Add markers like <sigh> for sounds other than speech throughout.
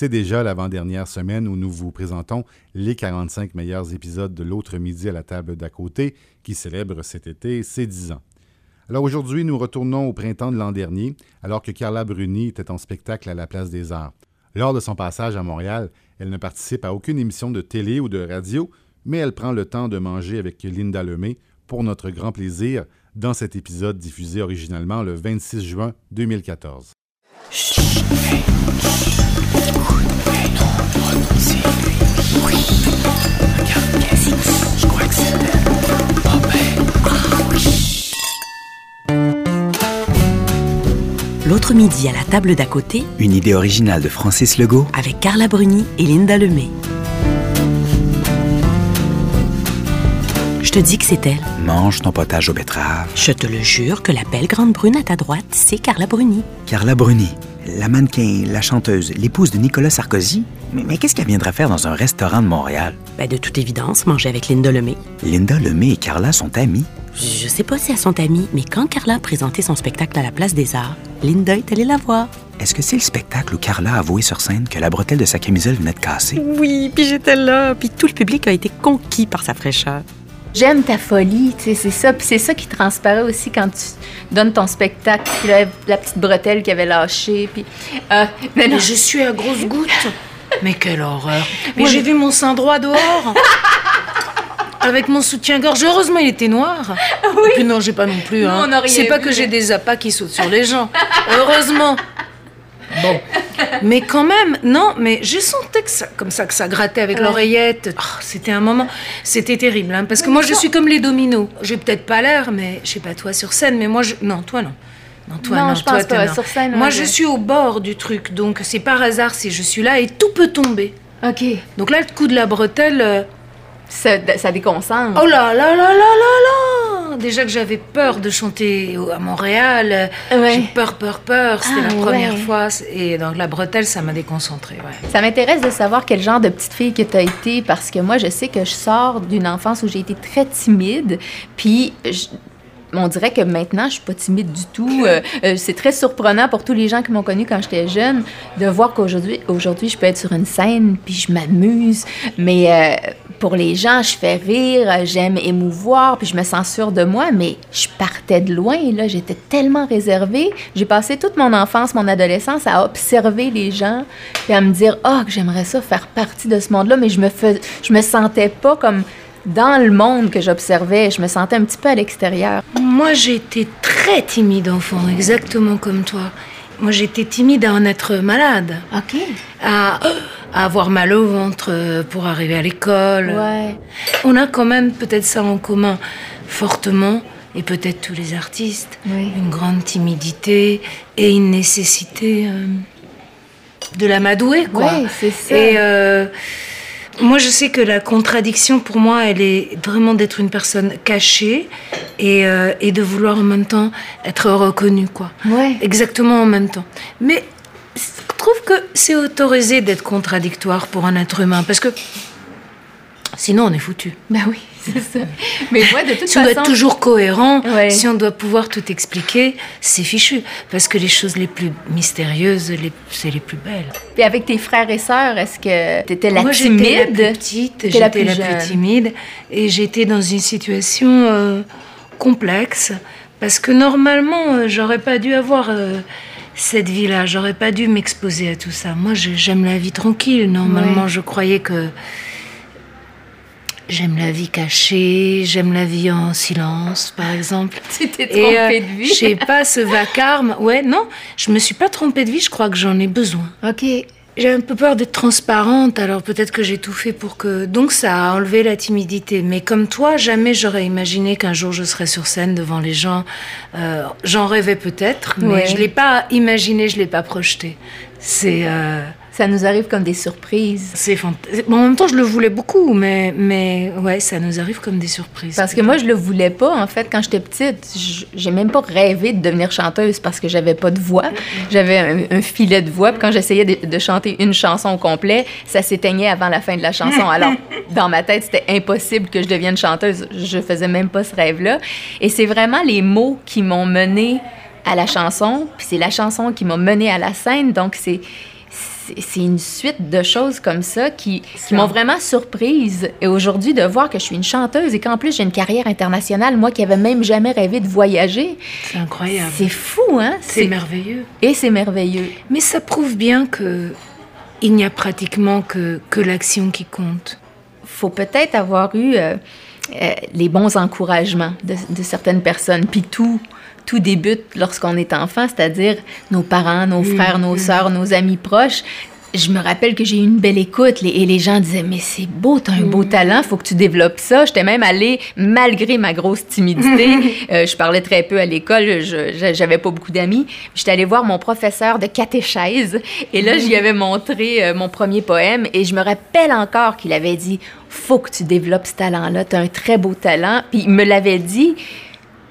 C'est déjà l'avant-dernière semaine où nous vous présentons les 45 meilleurs épisodes de L'autre midi à la table d'à côté, qui célèbre cet été ses 10 ans. Alors aujourd'hui, nous retournons au printemps de l'an dernier, alors que Carla Bruni était en spectacle à la Place des Arts. Lors de son passage à Montréal, elle ne participe à aucune émission de télé ou de radio, mais elle prend le temps de manger avec Linda Lemay pour notre grand plaisir dans cet épisode diffusé originalement le 26 juin 2014. L'autre midi à la table d'à côté, Une idée originale de Francis Legault avec Carla Bruni et Linda Lemay. Je te dis que c'est elle. mange ton potage aux betteraves. Je te le jure que la belle grande brune à ta droite, c'est Carla Bruni. Carla Bruni, la mannequin, la chanteuse, l'épouse de Nicolas Sarkozy. Mais, mais qu'est-ce qu'elle viendrait faire dans un restaurant de Montréal? Ben, de toute évidence, manger avec Linda Lemay. Linda Lemay et Carla sont amies. Je sais pas si elles sont amies, mais quand Carla a présenté son spectacle à la Place des Arts, Linda est allée la voir. Est-ce que c'est le spectacle où Carla a avoué sur scène que la bretelle de sa camisole venait de casser? Oui, puis j'étais là, puis tout le public a été conquis par sa fraîcheur. J'aime ta folie, tu sais, c'est ça. Puis c'est ça qui transparaît aussi quand tu donnes ton spectacle. Puis la petite bretelle qui avait lâché. Puis. euh, mais non, Mais je suis à grosse goutte. Mais quelle horreur. Mais j'ai vu mon sein droit dehors. <laughs> Avec mon soutien-gorge. Heureusement, il était noir. Et puis non, j'ai pas non plus. Hein. C'est pas vu, que j'ai des appâts qui sautent sur les gens. Heureusement. Bon. Mais quand même, non, mais je sentais que ça, comme ça, que ça grattait avec l'oreillette. Oh, c'était un moment, c'était terrible, hein, parce que moi, je suis comme les dominos. J'ai peut-être pas l'air, mais je sais pas toi sur scène, mais moi, je, non, toi non. Non, toi Non, non, je toi, pense t'es pas. non. Sur scène, Moi, ouais, je suis au bord du truc, donc c'est par hasard si je suis là et tout peut tomber. OK. Donc là, le coup de la bretelle, euh, Ça, ça déconcentre. oh là là là là là là Déjà que j'avais peur de chanter à Montréal, euh, Ouais. j'ai peur, peur, peur. C'était Ah, la première ouais. fois. Et donc la bretelle, ça m'a déconcentrée. Ouais. Ça m'intéresse de savoir quel genre de petite fille que tu as été parce que moi, je sais que je sors d'une enfance où j'ai été très timide. Puis. je- on dirait que maintenant, je suis pas timide du tout. Euh, euh, c'est très surprenant pour tous les gens qui m'ont connue quand j'étais jeune de voir qu'aujourd'hui, aujourd'hui, je peux être sur une scène puis je m'amuse. Mais euh, pour les gens, je fais rire, j'aime émouvoir puis je me sens sûre de moi. Mais je partais de loin là, j'étais tellement réservée. J'ai passé toute mon enfance, mon adolescence à observer les gens puis à me dire ah que j'aimerais ça faire partie de ce monde-là, mais je me je me sentais pas comme dans le monde que j'observais. Je me sentais un petit peu à l'extérieur. Moi, j'étais très timide enfant, exactement comme toi. Moi, j'étais timide à en être malade, OK. à, à avoir mal au ventre euh, pour arriver à l'école. Ouais. On a quand même peut-être ça en commun fortement, et peut-être tous les artistes, Oui. une grande timidité et une nécessité euh, de l'amadouer, quoi. Ouais, c'est ça. Et euh, moi, je sais que la contradiction pour moi, elle est vraiment d'être une personne cachée et, euh, et de vouloir en même temps être reconnue, quoi. Ouais. Exactement en même temps. Mais je trouve que c'est autorisé d'être contradictoire pour un être humain parce que sinon on est foutu. Ben oui, <laughs> c'est ça. Mais moi, de toute Si on façon... doit être toujours cohérent, Ouais. si on doit pouvoir tout expliquer, c'est fichu. Parce que les choses les plus mystérieuses, les- c'est les plus belles. Puis avec tes frères et sœurs, est-ce que t'étais la Moi, timide? j'étais la plus petite, j'étais la la, plus timide, et j'étais dans une situation euh, complexe, parce que normalement, euh, j'aurais pas dû avoir euh, cette vie-là, j'aurais pas dû m'exposer à tout ça. Moi, j'aime la vie tranquille. Normalement, Ouais. je croyais que j'aime la vie cachée, j'aime la vie en silence, par exemple. <laughs> Tu t'es Et, trompée euh, de vie. Je sais pas, ce vacarme. Ouais, non, je me suis pas trompée de vie, je crois que j'en ai besoin. OK. J'ai un peu peur d'être transparente, alors peut-être que j'ai tout fait pour que. Donc ça a enlevé la timidité. Mais comme toi, jamais j'aurais imaginé qu'un jour je serais sur scène devant les gens. Euh, J'en rêvais peut-être, mais Ouais. je l'ai pas imaginé, je l'ai pas projeté. C'est. euh, Ça nous arrive comme des surprises. c'est fant- bon, en même temps, je le voulais beaucoup, mais, mais ouais, ça nous arrive comme des surprises. Parce que moi, je le voulais pas, en fait, quand j'étais petite. J'ai même pas rêvé de devenir chanteuse parce que j'avais pas de voix. J'avais un, un filet de voix. Puis quand j'essayais de, de chanter une chanson au complet, ça s'éteignait avant la fin de la chanson. <laughs> Alors, dans ma tête, c'était impossible que je devienne chanteuse. Je faisais même pas ce rêve-là. Et c'est vraiment les mots qui m'ont menée à la chanson. Puis c'est la chanson qui m'a menée à la scène. Donc, c'est c'est une suite de choses comme ça qui, qui m'ont vraiment surprise. Et aujourd'hui, de voir que je suis une chanteuse et qu'en plus j'ai une carrière internationale, moi qui avais même jamais rêvé de voyager. C'est incroyable. C'est fou, hein? C'est merveilleux. Et c'est merveilleux. Mais ça prouve bien que il n'y a pratiquement que, que l'action qui compte. Faut peut-être avoir eu euh, euh, les bons encouragements de, de certaines personnes, puis tout tout débute lorsqu'on est enfant, c'est-à-dire nos parents, nos frères, nos sœurs, nos amis proches. Je me rappelle que j'ai eu une belle écoute et les gens disaient mais c'est beau, t'as un beau talent, faut que tu développes ça. J'étais même allée malgré ma grosse timidité. <laughs> euh, je parlais très peu à l'école, j'avais pas beaucoup d'amis. J'étais allée voir mon professeur de catéchèse et là j'y avais montré euh, mon premier poème et je me rappelle encore qu'il avait dit faut que tu développes ce talent-là, t'as un très beau talent. Puis il me l'avait dit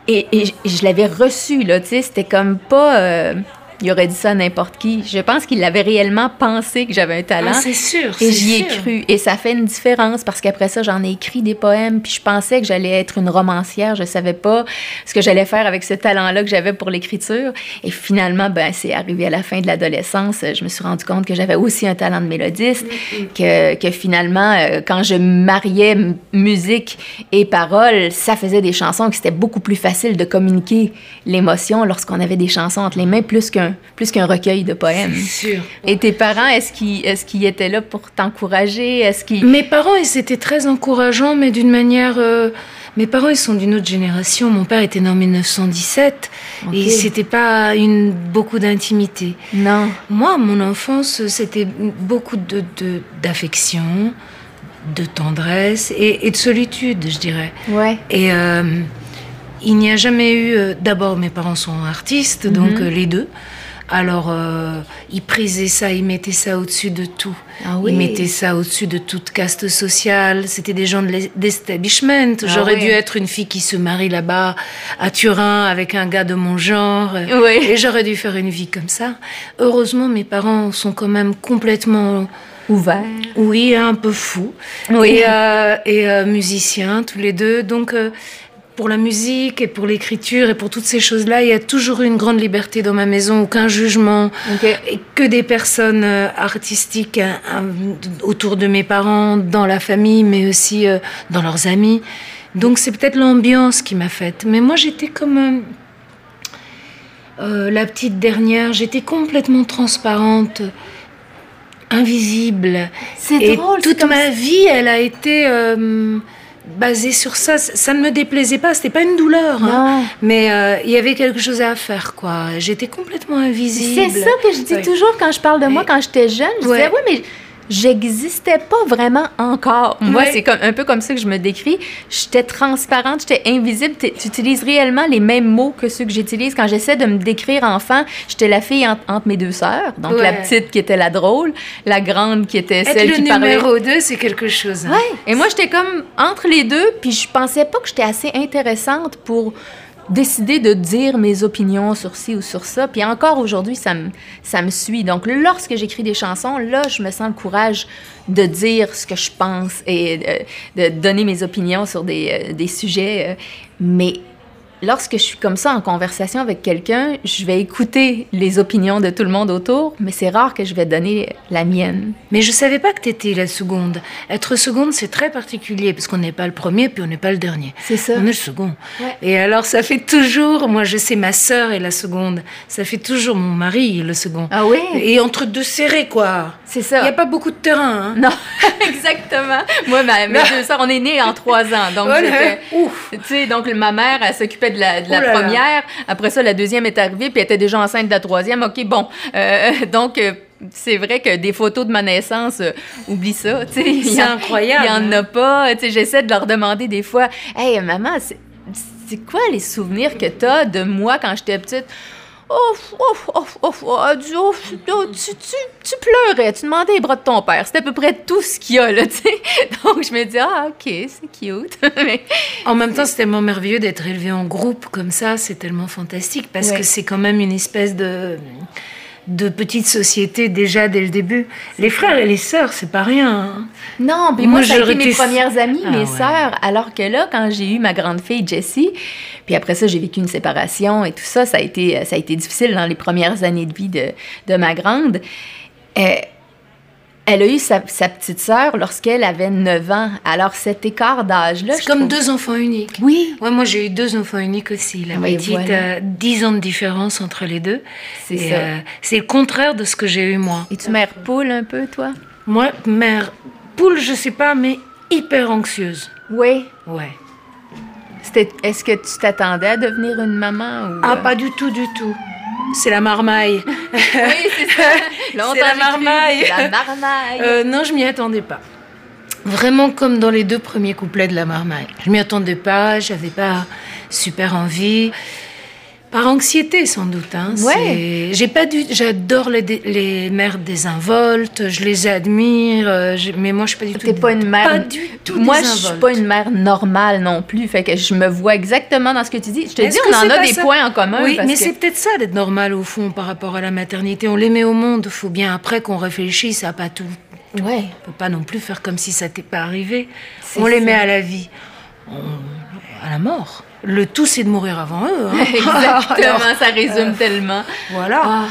et, et je- l'avais reçu, là, tu sais, c'était comme pas... euh, il aurait dit ça à n'importe qui. Je pense qu'il avait réellement pensé que j'avais un talent. Ah, c'est sûr. Et j'y ai sûr. cru. Et ça fait une différence parce qu'après ça, j'en ai écrit des poèmes. Puis je pensais que j'allais être une romancière. Je savais pas ce que j'allais faire avec ce talent-là que j'avais pour l'écriture. Et finalement, ben, c'est arrivé à la fin de l'adolescence. Je me suis rendu compte que j'avais aussi un talent de mélodiste. Que, que finalement, euh, quand je mariais musique et paroles, ça faisait des chansons que c'était beaucoup plus facile de communiquer l'émotion lorsqu'on avait des chansons entre les mains plus qu'un plus qu'un recueil de poèmes. Sûr. Et tes parents, est-ce qu'ils est étaient là pour t'encourager? Est-ce qu'ils... Mes parents, ils étaient très encourageants, mais d'une manière. euh, Mes parents, ils sont d'une autre génération. Mon père était né en 1917 Ok. et c'était pas une beaucoup d'intimité. Non. Moi, mon enfance, c'était beaucoup de d'affection, de, tendresse et, et de solitude, je dirais. Ouais. Et euh, il n'y a jamais eu. euh, D'abord, mes parents sont artistes, donc Mhm. euh, les deux. Alors, euh, ils prisaient ça, ils mettaient ça au-dessus de tout. Ah oui. Ils mettaient ça au-dessus de toute caste sociale. C'était des gens de l'es- d'establishment. Ah J'aurais dû être une fille qui se marie là-bas, à Turin, avec un gars de mon genre. Oui. Et j'aurais dû faire une vie comme ça. Heureusement, mes parents sont quand même complètement Ouvert. oui, un peu fou. Oui. Et, euh, et euh, musiciens, tous les deux. Donc, euh, pour la musique et pour l'écriture et pour toutes ces choses-là, il y a toujours eu une grande liberté dans ma maison, aucun jugement. Et que des personnes euh, artistiques hein, hein, autour de mes parents, dans la famille, mais aussi euh, dans leurs amis. Donc, c'est peut-être l'ambiance qui m'a faite. Mais moi, j'étais comme. euh, la petite dernière, j'étais complètement transparente, invisible. C'est drôle. toute ma vie, elle a été euh, basée sur ça. Ça ne me déplaisait pas, c'était pas une douleur. hein. Mais euh, il y avait quelque chose à faire, quoi. J'étais complètement invisible. C'est ça que je dis Oui. toujours quand je parle de moi quand j'étais jeune. Je Ouais. disais, oui, mais j'existais pas vraiment encore. Moi, c'est comme, un peu comme ça que je me décris. J'étais transparente, j'étais invisible. Tu utilises réellement les mêmes mots que ceux que j'utilise. Quand j'essaie de me décrire enfant, j'étais la fille en- entre mes deux sœurs. Donc, la petite qui était la drôle, la grande qui était Être celle le qui parlait. numéro 2, c'est quelque chose. hein. Ouais. Et moi, j'étais comme entre les deux, puis je pensais pas que j'étais assez intéressante pour décider de dire mes opinions sur ci ou sur ça. Puis encore aujourd'hui, ça me, ça me suit. Donc, lorsque j'écris des chansons, là, je me sens le courage de dire ce que je pense et euh, de donner mes opinions sur des, euh, des sujets. euh, mais lorsque je suis comme ça en conversation avec quelqu'un, je vais écouter les opinions de tout le monde autour, mais c'est rare que je vais donner la mienne. Mais je savais pas que tu étais la seconde. Être seconde, c'est très particulier, parce qu'on n'est pas le premier, puis on n'est pas le dernier. C'est ça. On est le second. Ouais. Et alors, ça fait toujours, moi je sais, ma sœur est la seconde. Ça fait toujours mon mari est le second. Ah oui? Et entre deux serrés, quoi. C'est Il ça. n'y a pas beaucoup de terrain. Hein. Non, <laughs> exactement. Moi, ma, mes deux sœurs, on est nés en trois ans. Donc, <laughs> j'étais- Ouf. tu sais, donc ma mère, elle s'occupait de la, de la Oh première. Après ça, la deuxième est arrivée, puis elle était déjà enceinte de la troisième. OK, bon. Euh, <laughs> donc, euh, c'est vrai que des photos de ma naissance, euh, oublie ça. tu C'est incroyable, Il y en hein. a pas. Tu j'essaie de leur demander des fois, Hey, maman, c'est c'est quoi les souvenirs que t'as de moi quand j'étais petite? Ouf, ouf, ouf, ouf, oh, ouf, oh, tu, tu, tu pleurais, tu demandais les bras de ton père. C'était à peu près tout ce qu'il y a, là, <laughs> tu sais. Donc, je me dis, ah, OK, c'est cute. <laughs> Mais- En même temps, c'est tellement merveilleux d'être élevé en groupe comme ça. C'est tellement fantastique parce Ouais. que c'est quand même une espèce de de petite société déjà dès le début. Les frères et les sœurs, c'est pas rien. hein. non, puis Moi, moi, j'aurais été mes premières amies, Ah, mes ouais. sœurs. Alors que là, quand j'ai eu ma grande fille, Jessie, puis après ça, j'ai vécu une séparation et tout ça, ça a été, ça a été difficile dans les premières années de vie de, de ma grande. Euh, Elle a eu sa, sa petite sœur lorsqu'elle avait 9 ans. Alors, cet écart d'âge-là. C'est comme trouve- deux enfants uniques. Oui, Ouais, moi j'ai eu deux enfants uniques aussi. La Oui, petite, voilà. euh, 10 ans de différence entre les deux. c'est ça. euh, c'est le contraire de ce que j'ai eu moi. Et tu mères poule un peu, toi? Moi, mère poule, je sais pas, mais hyper anxieuse. Oui. Ouais. Est-ce que tu t'attendais à devenir une maman? Ou... Ah, euh, pas du tout, du tout. C'est la marmaille. Oui, c'est ça. <laughs> La marmaille. La marmaille. Euh, non, je m'y attendais pas. Vraiment comme dans les deux premiers couplets de la marmaille. Je m'y attendais pas, j'avais pas super envie. Par anxiété, sans doute. Hein. Ouais. J'ai pas dû. J'adore les, dé- les mères désinvoltes, je les admire, euh, je- mais moi, je suis pas du tout. T'es pas une mère. Pas du tout Moi, je suis pas une mère normale non plus. Fait que je me vois exactement dans ce que tu dis. Je te dis, on en a des ça? points en commun. Oui, parce mais que- c'est peut-être ça d'être normal au fond par rapport à la maternité. On les met au monde, faut bien après qu'on réfléchisse à pas tout. Ouais. On peut pas non plus faire comme si ça t'est pas arrivé. On les met à la vie, On- à la mort. Le tout, c'est de mourir avant eux. hein. <laughs> <laughs> Exactement, Alors, ça résume tellement. voilà. Ah.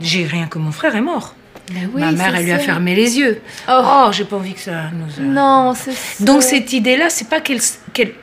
J'ai rien que mon frère est mort. Ben oui, Ma mère, elle lui a fermé les yeux. Oh. Oh, j'ai pas envie que ça nous. a- Non, c'est ça. Donc cette idée-là, c'est pas qu'elle, qu'elle-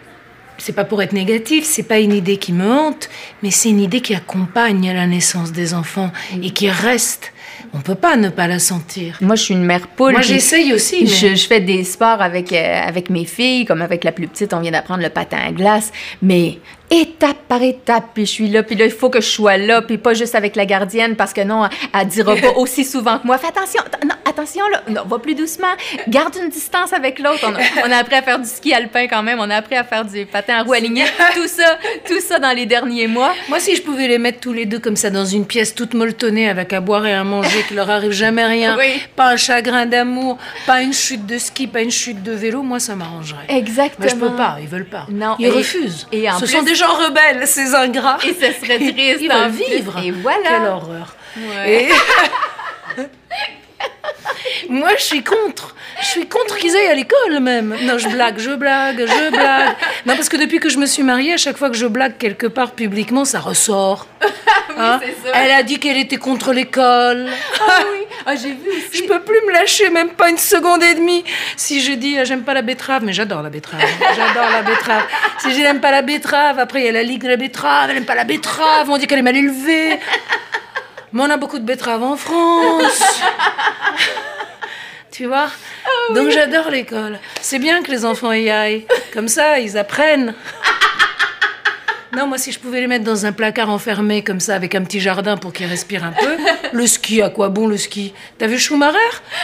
c'est pas pour être négatif, c'est pas une idée qui me hante, mais c'est une idée qui accompagne la naissance des enfants et qui reste. On peut pas ne pas la sentir. Moi, je suis une mère poule. Moi, j'essaye aussi. Mais... Je, je fais des sports avec, euh, avec mes filles, comme avec la plus petite, on vient d'apprendre le patin à glace, mais étape par étape, puis je suis là, puis là, il faut que je sois là, puis pas juste avec la gardienne, parce que non, elle, elle dira pas <laughs> aussi souvent que moi, fais attention, att- non, attention, là, non, va plus doucement, garde une distance avec l'autre. On, a- on a appris à faire du ski alpin quand même, on a appris à faire du patin à roue alignée, tout ça, tout ça dans les derniers mois. Moi, si je pouvais les mettre tous les deux comme ça dans une pièce toute molletonnée avec à boire et à manger, qu'il leur arrive jamais rien, Oui. pas un chagrin d'amour, pas une chute de ski, pas une chute de vélo, moi, ça m'arrangerait. Exactement. Mais je peux pas, ils veulent pas. Non, ils et- refusent. et en Ce plus- sont des gens rebelles, ces ingrats. Et ce serait triste. Ils veulent vivre. Et voilà. Quelle horreur. Ouais. Et- <laughs> Moi, je suis contre. Je suis contre qu'ils aillent à l'école même. Non, je blague, je blague, je blague. Non, parce que depuis que je me suis mariée, à chaque fois que je blague quelque part publiquement, ça ressort. <laughs> Hein ça. Elle a dit qu'elle était contre l'école. Ah oui, ah, j'ai vu aussi. Je peux plus me lâcher, même pas une seconde et demie. Si je dis, euh, j'aime pas la betterave, mais j'adore la betterave. J'adore la betterave. Si je n'aime pas la betterave, après il y a la ligue de la betterave, elle aime pas la betterave, on dit qu'elle est mal élevée. Mais on a beaucoup de betteraves en France. <laughs> Tu vois? Donc j'adore l'école. C'est bien que les enfants y aillent. Comme ça, ils apprennent. Non, moi, si je pouvais les mettre dans un placard enfermé comme ça, avec un petit jardin pour qu'ils respirent un peu. <laughs> Le ski, à quoi bon le ski? T'as vu Schumacher?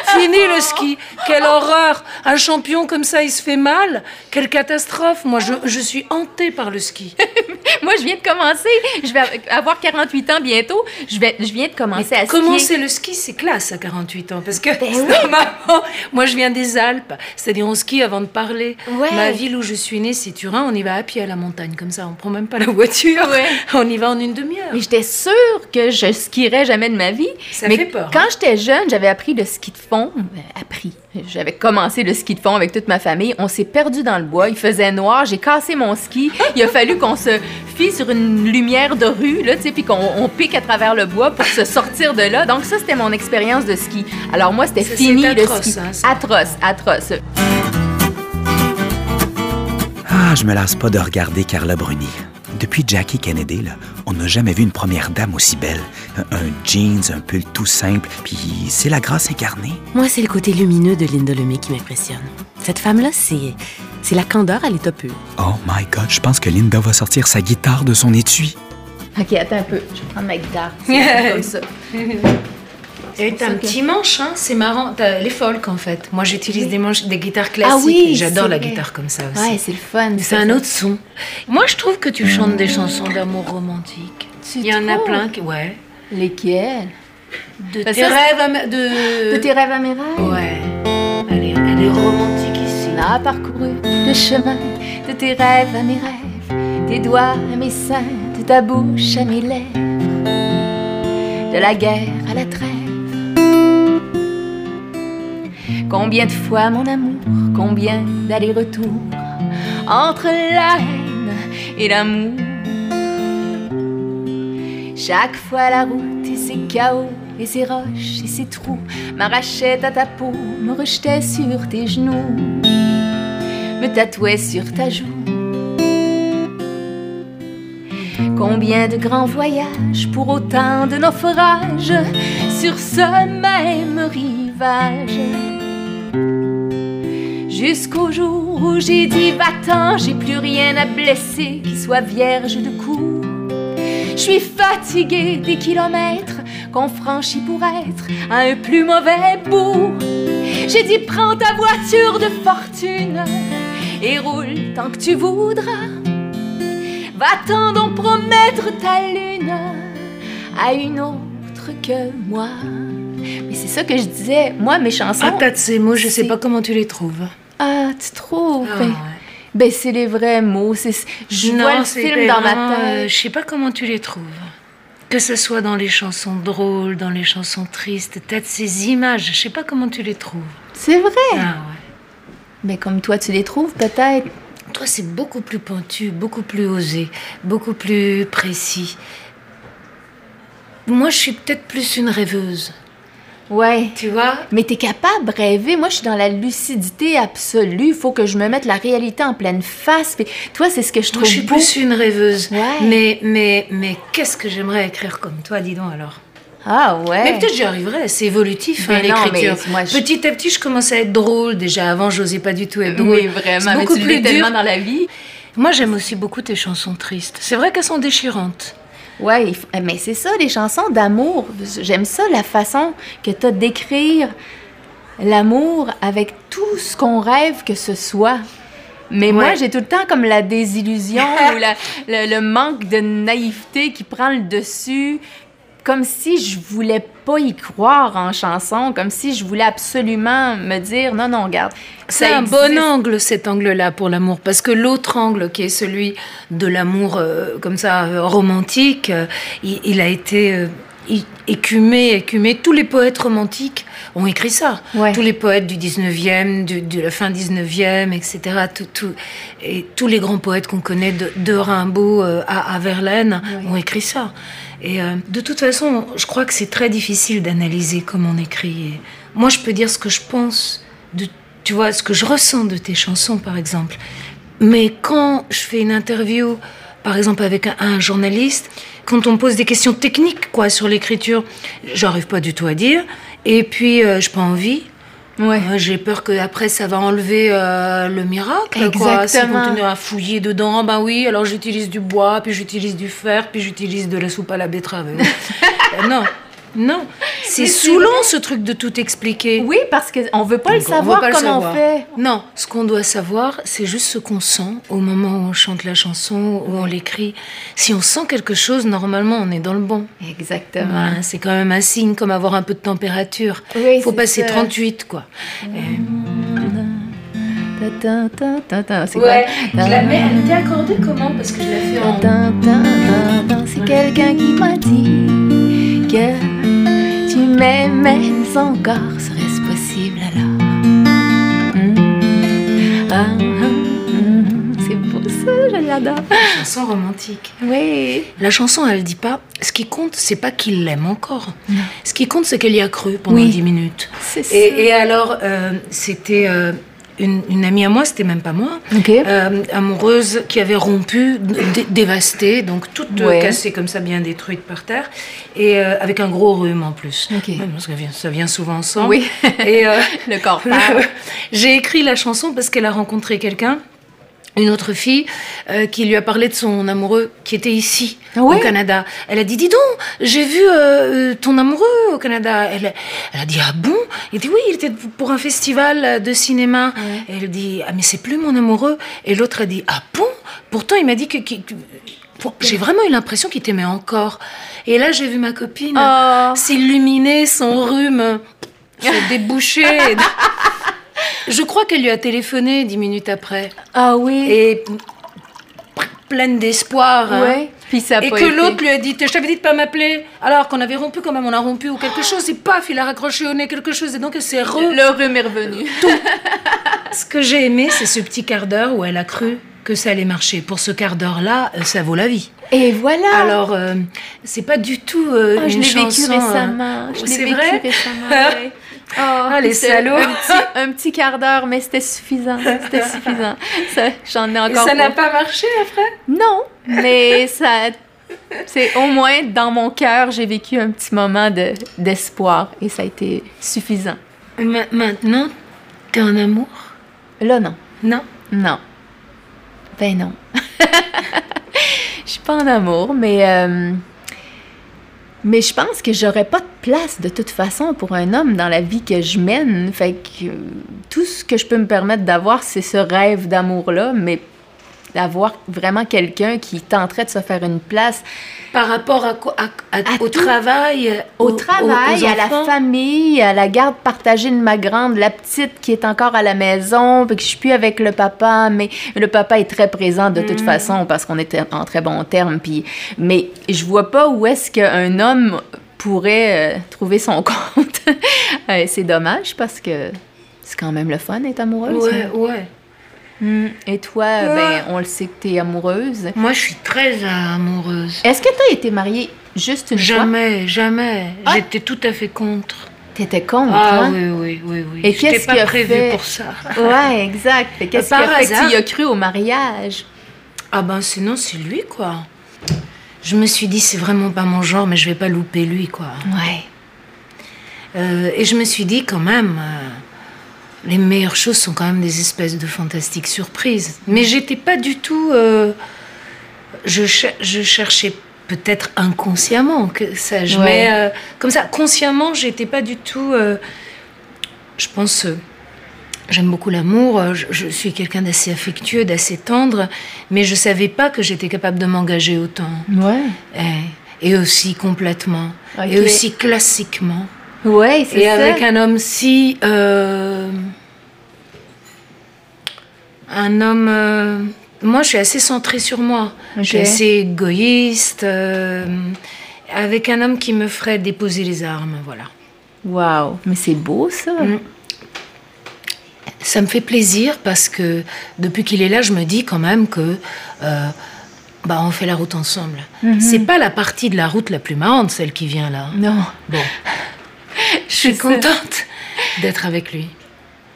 Fini le ski. Quelle horreur Un champion comme ça, il se fait mal? Quelle catastrophe. Moi, je, je suis hantée par le ski. <laughs> Moi, je viens de commencer. Je vais avoir 48 ans bientôt. Je, vais, je viens de commencer à skier. Commencer le ski, c'est classe à 48 ans. Parce que Ben <laughs> normalement, moi, je viens des Alpes. C'est-à-dire, on skie avant de parler. Ouais. Ma ville où je suis née, c'est Turin. On y va à pied à la montagne. Comme ça, on prend même pas la voiture. Ouais. <laughs> On y va en une demi-heure. Mais j'étais sûre que je skierais jamais de ma vie. Ça Mais fait peur, Quand hein? j'étais jeune, j'avais appris le ski de fond. Euh, Appris. J'avais commencé le ski de fond avec toute ma famille. On s'est perdu dans le bois. Il faisait noir. J'ai cassé mon ski. Il a fallu qu'on se fie sur une lumière de rue, là, tu sais, puis qu'on on pique à travers le bois pour se sortir de là. Donc ça, c'était mon expérience de ski. Alors moi, c'était fini c'est le atroce, ski. hein, ça. atroce, atroce. Ah, je me lasse pas de regarder Carla Bruni. Depuis Jackie Kennedy, là, on n'a jamais vu une première dame aussi belle. Un, un jeans, un pull tout simple, puis c'est la grâce incarnée. Moi, c'est le côté lumineux de Linda Lemay qui m'impressionne. Cette femme-là, c'est. C'est la candeur à l'état pur. Oh my God, je pense que Linda va sortir sa guitare de son étui. OK, attends un peu. Je vais prendre ma guitare. C'est comme ça. <laughs> Et t'as un que- petit manche, hein, c'est marrant. T'as les folk en fait. Moi j'utilise des manches, des guitares classiques. Ah oui, J'adore la vrai. guitare comme ça aussi. Ouais, c'est le fun. c'est un autre son. Moi je trouve que tu chantes des chansons d'amour romantique. Il y en a plein qui. Ouais. Lesquels? De tes ça, rêves à me- de... De tes rêves à mes rêves? Ouais. Elle est, elle est romantique ici. On a parcouru le chemin de tes rêves à mes rêves, tes doigts à mes seins, de ta bouche à mes lèvres, de la guerre à la trêve. Combien de fois, mon amour, combien d'allers-retours entre la haine et l'amour? Chaque fois la route et ses chaos et ses roches et ses trous m'arrachait à ta peau, me rejetait sur tes genoux, me tatouait sur ta joue. Combien de grands voyages pour autant de naufrages sur ce même rivage? Jusqu'au jour où j'ai dit va-t'en, j'ai plus rien à blesser qui soit vierge de coups. Je suis fatiguée des kilomètres qu'on franchit pour être à un plus mauvais bout. J'ai dit prends ta voiture de fortune et roule tant que tu voudras. Va-t'en donc promettre ta lune à une autre que moi. Mais c'est ça que je disais. Moi, mes chansons. Ah, t'as de ces mots, je sais pas comment tu les trouves. Ah, tu trouves? Ah, Ben, ouais. ben, c'est les vrais mots. C'est, je Non, vois le c'est film dans ma euh, tête. je sais pas comment tu les trouves. Que ce soit dans les chansons drôles, dans les chansons tristes, t'as de ces images, je sais pas comment tu les trouves. C'est vrai. Ah ouais. Mais comme toi, tu les trouves peut-être. Toi, c'est beaucoup plus pointu, beaucoup plus osé, beaucoup plus précis. Moi, je suis peut-être plus une rêveuse. Ouais. Tu vois? Mais t'es capable de rêver. Moi, je suis dans la lucidité absolue. Il faut que je me mette la réalité en pleine face. Puis toi, c'est ce que je Moi, trouve je suis beau. plus une rêveuse. Ouais. Mais, mais, mais qu'est-ce que j'aimerais écrire comme toi, dis donc alors? Ah ouais. Mais peut-être j'y arriverai, c'est évolutif hein, Mais l'écriture. mais je- Petit à petit, je commence à être drôle. Déjà avant, j'osais pas du tout être drôle. Oui, vraiment. Mais beaucoup tu plus tellement dur. dans la vie. Moi, j'aime aussi beaucoup tes chansons tristes. C'est vrai qu'elles sont déchirantes. Faut- mais c'est ça, les chansons d'amour. J'aime ça, la façon que tu as d'écrire l'amour avec tout ce qu'on rêve que ce soit. Mais moi, j'ai tout le temps comme la désillusion <laughs> ou la- le, le manque de naïveté qui prend le dessus. Comme si je voulais pas y croire en chanson, comme si je voulais absolument me dire non, non, regarde. C'est un existe. bon angle, cet angle-là, pour l'amour. Parce que l'autre angle, qui est celui de l'amour euh, comme ça, euh, romantique, euh, il, il a été écumé, écumé. Tous les poètes romantiques ont écrit ça. Ouais. Tous les poètes du 19e, du- de la fin 19e, etc. Tout, tout- et tous les grands poètes qu'on connaît, de, de Rimbaud à, à Verlaine, Ouais. ont écrit ça. Et euh, de toute façon, je crois que c'est très difficile d'analyser comment on écrit. Moi, je peux dire ce que je pense, de, tu vois, ce que je ressens de tes chansons, par exemple. Mais quand je fais une interview, par exemple avec un, journaliste, quand on pose des questions techniques, quoi, sur l'écriture, j'arrive pas du tout à dire. Et puis, euh, j'ai pas envie. Ouais. Euh, J'ai peur que après ça va enlever euh, le miracle. Quoi. Si on Exactement. continue à fouiller dedans, ben oui, alors j'utilise du bois, puis j'utilise du fer, puis j'utilise de la soupe à la betterave. <laughs> Euh, non, non. C'est saoulant ce truc de tout expliquer. Oui, parce qu'on veut pas le Donc, savoir veut pas le comme savoir. on fait. Non, ce qu'on doit savoir, c'est juste ce qu'on sent au moment où on chante la chanson, où on l'écrit. Si on sent quelque chose, normalement, on est dans le bon. Exactement. Voilà, c'est quand même un signe comme avoir un peu de température. Oui, faut passer ça. 38, quoi. C'est Ouais, je la mets, elle était accordée comment? Parce que je la fais en... C'est quelqu'un qui m'a dit que tu m'aimais encore. Serait-ce possible alors? Hmm. Ah, ah, hmm. C'est beau ça, je l'adore. chanson romantique. Oui. La chanson, elle dit pas. Ce qui compte, c'est pas qu'il l'aime encore. Ce qui compte, c'est qu'elle y a cru pendant Oui. 10 minutes. C'est ça. Et, et alors, euh, c'était euh, une, une amie à moi, c'était même pas moi, euh, amoureuse qui avait rompu, dé- dévastée, donc toute euh, Ouais. cassée comme ça, bien détruite par terre, et euh, avec un gros rhume en plus. Parce que ça vient, ça vient souvent ensemble. Oui. Et euh, <laughs> Le corps <laughs> j'ai écrit la chanson parce qu'elle a rencontré quelqu'un. Une autre fille euh, qui lui a parlé de son amoureux qui était ici, Ah ouais au Canada. Elle a dit Dis donc, j'ai vu euh, euh, ton amoureux au Canada. Elle, elle a dit Ah bon? Il dit Oui, il était pour un festival de cinéma. Et elle dit Ah, mais c'est plus mon amoureux. Et l'autre a dit Ah bon? Pourtant, il m'a dit que. que- pour- J'ai vraiment eu l'impression qu'il t'aimait encore. Et là, j'ai vu ma copine Oh. s'illuminer, son rhume se <laughs> déboucher. <laughs> Je crois qu'elle lui a téléphoné dix minutes après. Ah oui. Et pleine d'espoir. hein. Ouais. Puis ça a Et que été. l'autre lui a dit Je t'avais dit de pas m'appeler. Alors qu'on avait rompu, quand même, on a rompu ou quelque chose. Et paf, il a raccroché au nez quelque chose. Et donc, elle s'est re. Le rhume est revenu. Ce que j'ai aimé, c'est ce petit quart d'heure où elle a cru que ça allait marcher. Pour ce quart d'heure-là, euh, ça vaut la vie. Et voilà. Alors, euh, c'est pas du tout euh, Ah, je une l'ai vécu euh, récemment. Je l'ai vécu vrai récemment. ouais. <laughs> Ah, les salauds. Un petit, un petit quart d'heure, mais c'était suffisant. C'était suffisant. Ça, J'en ai Et encore. ça n'a pas marché après? Non, mais ça. C'est au moins dans mon cœur, j'ai vécu un petit moment de- d'espoir et ça a été suffisant. Ma- Maintenant, t'es en amour? Là, non. Non? Non. Ben non. <laughs> Je suis pas en amour, mais. euh, mais je pense que j'aurais pas de place de toute façon pour un homme dans la vie que je mène. Fait que euh, tout ce que je peux me permettre d'avoir, c'est ce rêve d'amour-là, mais d'avoir vraiment quelqu'un qui tenterait de se faire une place Par rapport à quoi à- Au tout. travail au aux- travail, aux à la famille, à la garde partagée de ma grande, la petite qui est encore à la maison, puis que je suis plus avec le papa, mais le papa est très présent de toute façon parce qu'on était en très bons termes. Puis, mais je vois pas où est-ce qu'un homme pourrait euh, trouver son <laughs> compte. Euh, c'est dommage parce que c'est quand même le fun d'être amoureuse. Ouais, ouais. Mm. Et toi, ben, on le sait que tu es amoureuse. Moi, je suis très amoureuse. Est-ce que tu as été mariée juste une fois? Jamais, jamais. Ah. J'étais tout à fait contre. T'étais contre, Ah hein? oui, oui, oui, oui. Et qu'est-ce qui a prévue fait- pour ça. <laughs> Ouais, exact. Qu'est-ce qui a fait que tu y as cru au mariage? Ah ben sinon, c'est lui, quoi. Je me suis dit, c'est vraiment pas mon genre, mais je vais pas louper lui, quoi. Ouais. Euh, et je me suis dit, quand même, euh, les meilleures choses sont quand même des espèces de fantastiques surprises. Mais j'étais pas du tout. euh, je, cher- je cherchais peut-être inconsciemment que ça. Je Ouais. mets, euh, comme ça, consciemment, j'étais pas du tout. euh, je pense. J'aime beaucoup l'amour, je, je suis quelqu'un d'assez affectueux, d'assez tendre, mais je savais pas que j'étais capable de m'engager autant. Ouais. Et, et aussi complètement. Et aussi classiquement. Ouais, c'est Et ça. avec un homme si. euh, un homme. euh, moi, je suis assez centrée sur moi. Je suis assez égoïste. euh, avec un homme qui me ferait déposer les armes, voilà. Wow. Mais c'est beau, ça. Mm. Ça me fait plaisir parce que depuis qu'il est là, je me dis quand même que. bah, on fait la route ensemble. Mhm. C'est pas la partie de la route la plus marrante, celle qui vient là. Non. Bon. Je suis contente d'être avec lui.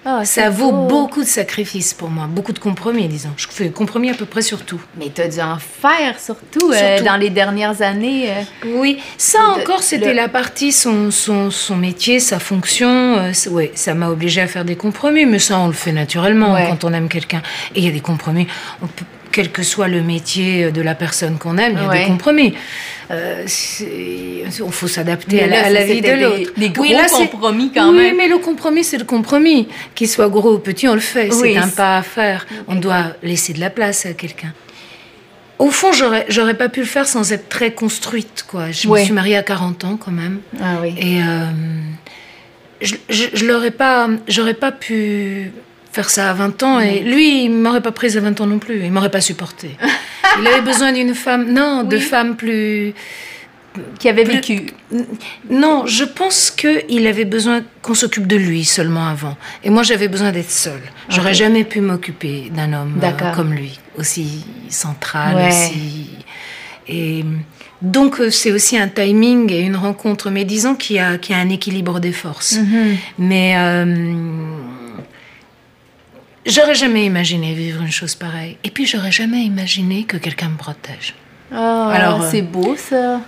Ah, Ça vaut beau. beaucoup de sacrifices pour moi, beaucoup de compromis, disons. Je fais compromis à peu près sur tout. Mais t'as dû en faire, surtout, euh, dans les dernières années. euh. Oui, ça De- encore, c'était le- la partie, son, son, son métier, sa fonction. euh, ouais, ça m'a obligé à faire des compromis, mais ça, on le fait naturellement Ouais. quand on aime quelqu'un. Et il y a des compromis. On peut- quel que soit le métier de la personne qu'on aime, il y a Ouais. des compromis. Euh, Il faut s'adapter à la, à vie de c'était des- l'autre. des gros Oui, là, compromis quand oui, même. mais le compromis, c'est le compromis. Qu'il soit gros ou petit, on le fait. Oui, c'est un pas à faire. On doit laisser de la place à quelqu'un. Au fond, j'aurais, j'aurais pas pu le faire sans être très construite, quoi. Je Ouais. me suis mariée à 40 ans, quand même. Ah oui. Et euh, je, je, je l'aurais pas, j'aurais pas pu faire ça à 20 ans. Et lui, il m'aurait pas prise à 20 ans non plus. Il m'aurait pas supporté. <laughs> il avait besoin d'une femme, non, de femmes plus. Qui avait plus- vécu. Non, je pense qu'il avait besoin qu'on s'occupe de lui seulement avant. Et moi, j'avais besoin d'être seule. J'aurais Ok. jamais pu m'occuper d'un homme euh, comme lui, aussi central, Ouais. aussi. Et donc, euh, c'est aussi un timing et une rencontre, mais disons qu'il y a, qu'il y a un équilibre des forces. Mhm. Mais euh, j'aurais jamais imaginé vivre une chose pareille. Et puis, j'aurais jamais imaginé que quelqu'un me protège. Ah, Alors, euh, c'est beau, ça.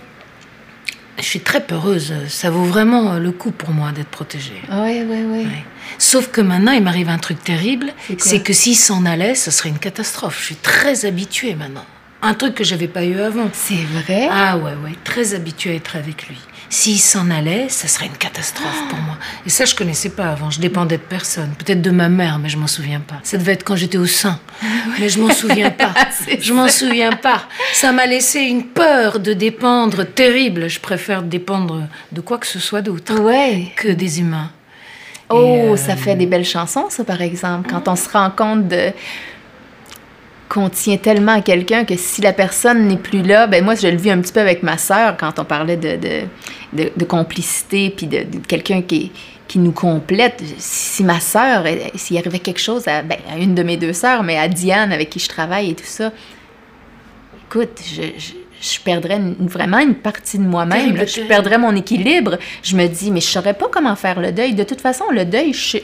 Je suis très peureuse. Ça vaut vraiment le coup pour moi d'être protégée. Oui, oui, oui. Ouais. Sauf que maintenant, il m'arrive un truc terrible, c'est que s'il s'en allait, ce serait une catastrophe. Je suis très habituée maintenant. Un truc que j'avais pas eu avant. C'est vrai? Ah ouais, ouais, très habituée à être avec lui. S'il s'en allait, ça serait une catastrophe pour moi. Et ça, je connaissais pas avant. Je dépendais de personne. Peut-être de ma mère, mais je m'en souviens pas. Ça devait être quand j'étais au sein. <laughs> Mais je m'en souviens pas. <laughs> Je m'en souviens pas. Ça m'a laissé une peur de dépendre terrible. Je préfère dépendre de quoi que ce soit d'autre Ouais. que des humains. Oh, euh, ça fait des belles chansons, ça, par exemple. Quand on se rend compte de qu'on tient tellement à quelqu'un que si la personne n'est plus là, ben moi, je le vis un petit peu avec ma sœur quand on parlait de, de, de- de complicité, puis de, de quelqu'un qui, qui nous complète. Si ma sœur, s'il arrivait quelque chose à, ben, à une de mes deux sœurs, mais à Diane, avec qui je travaille et tout ça, écoute, je, je, je perdrais une- vraiment une partie de moi-même. Je perdrais mon équilibre. Je me dis, mais je saurais pas comment faire le deuil. De toute façon, le deuil, je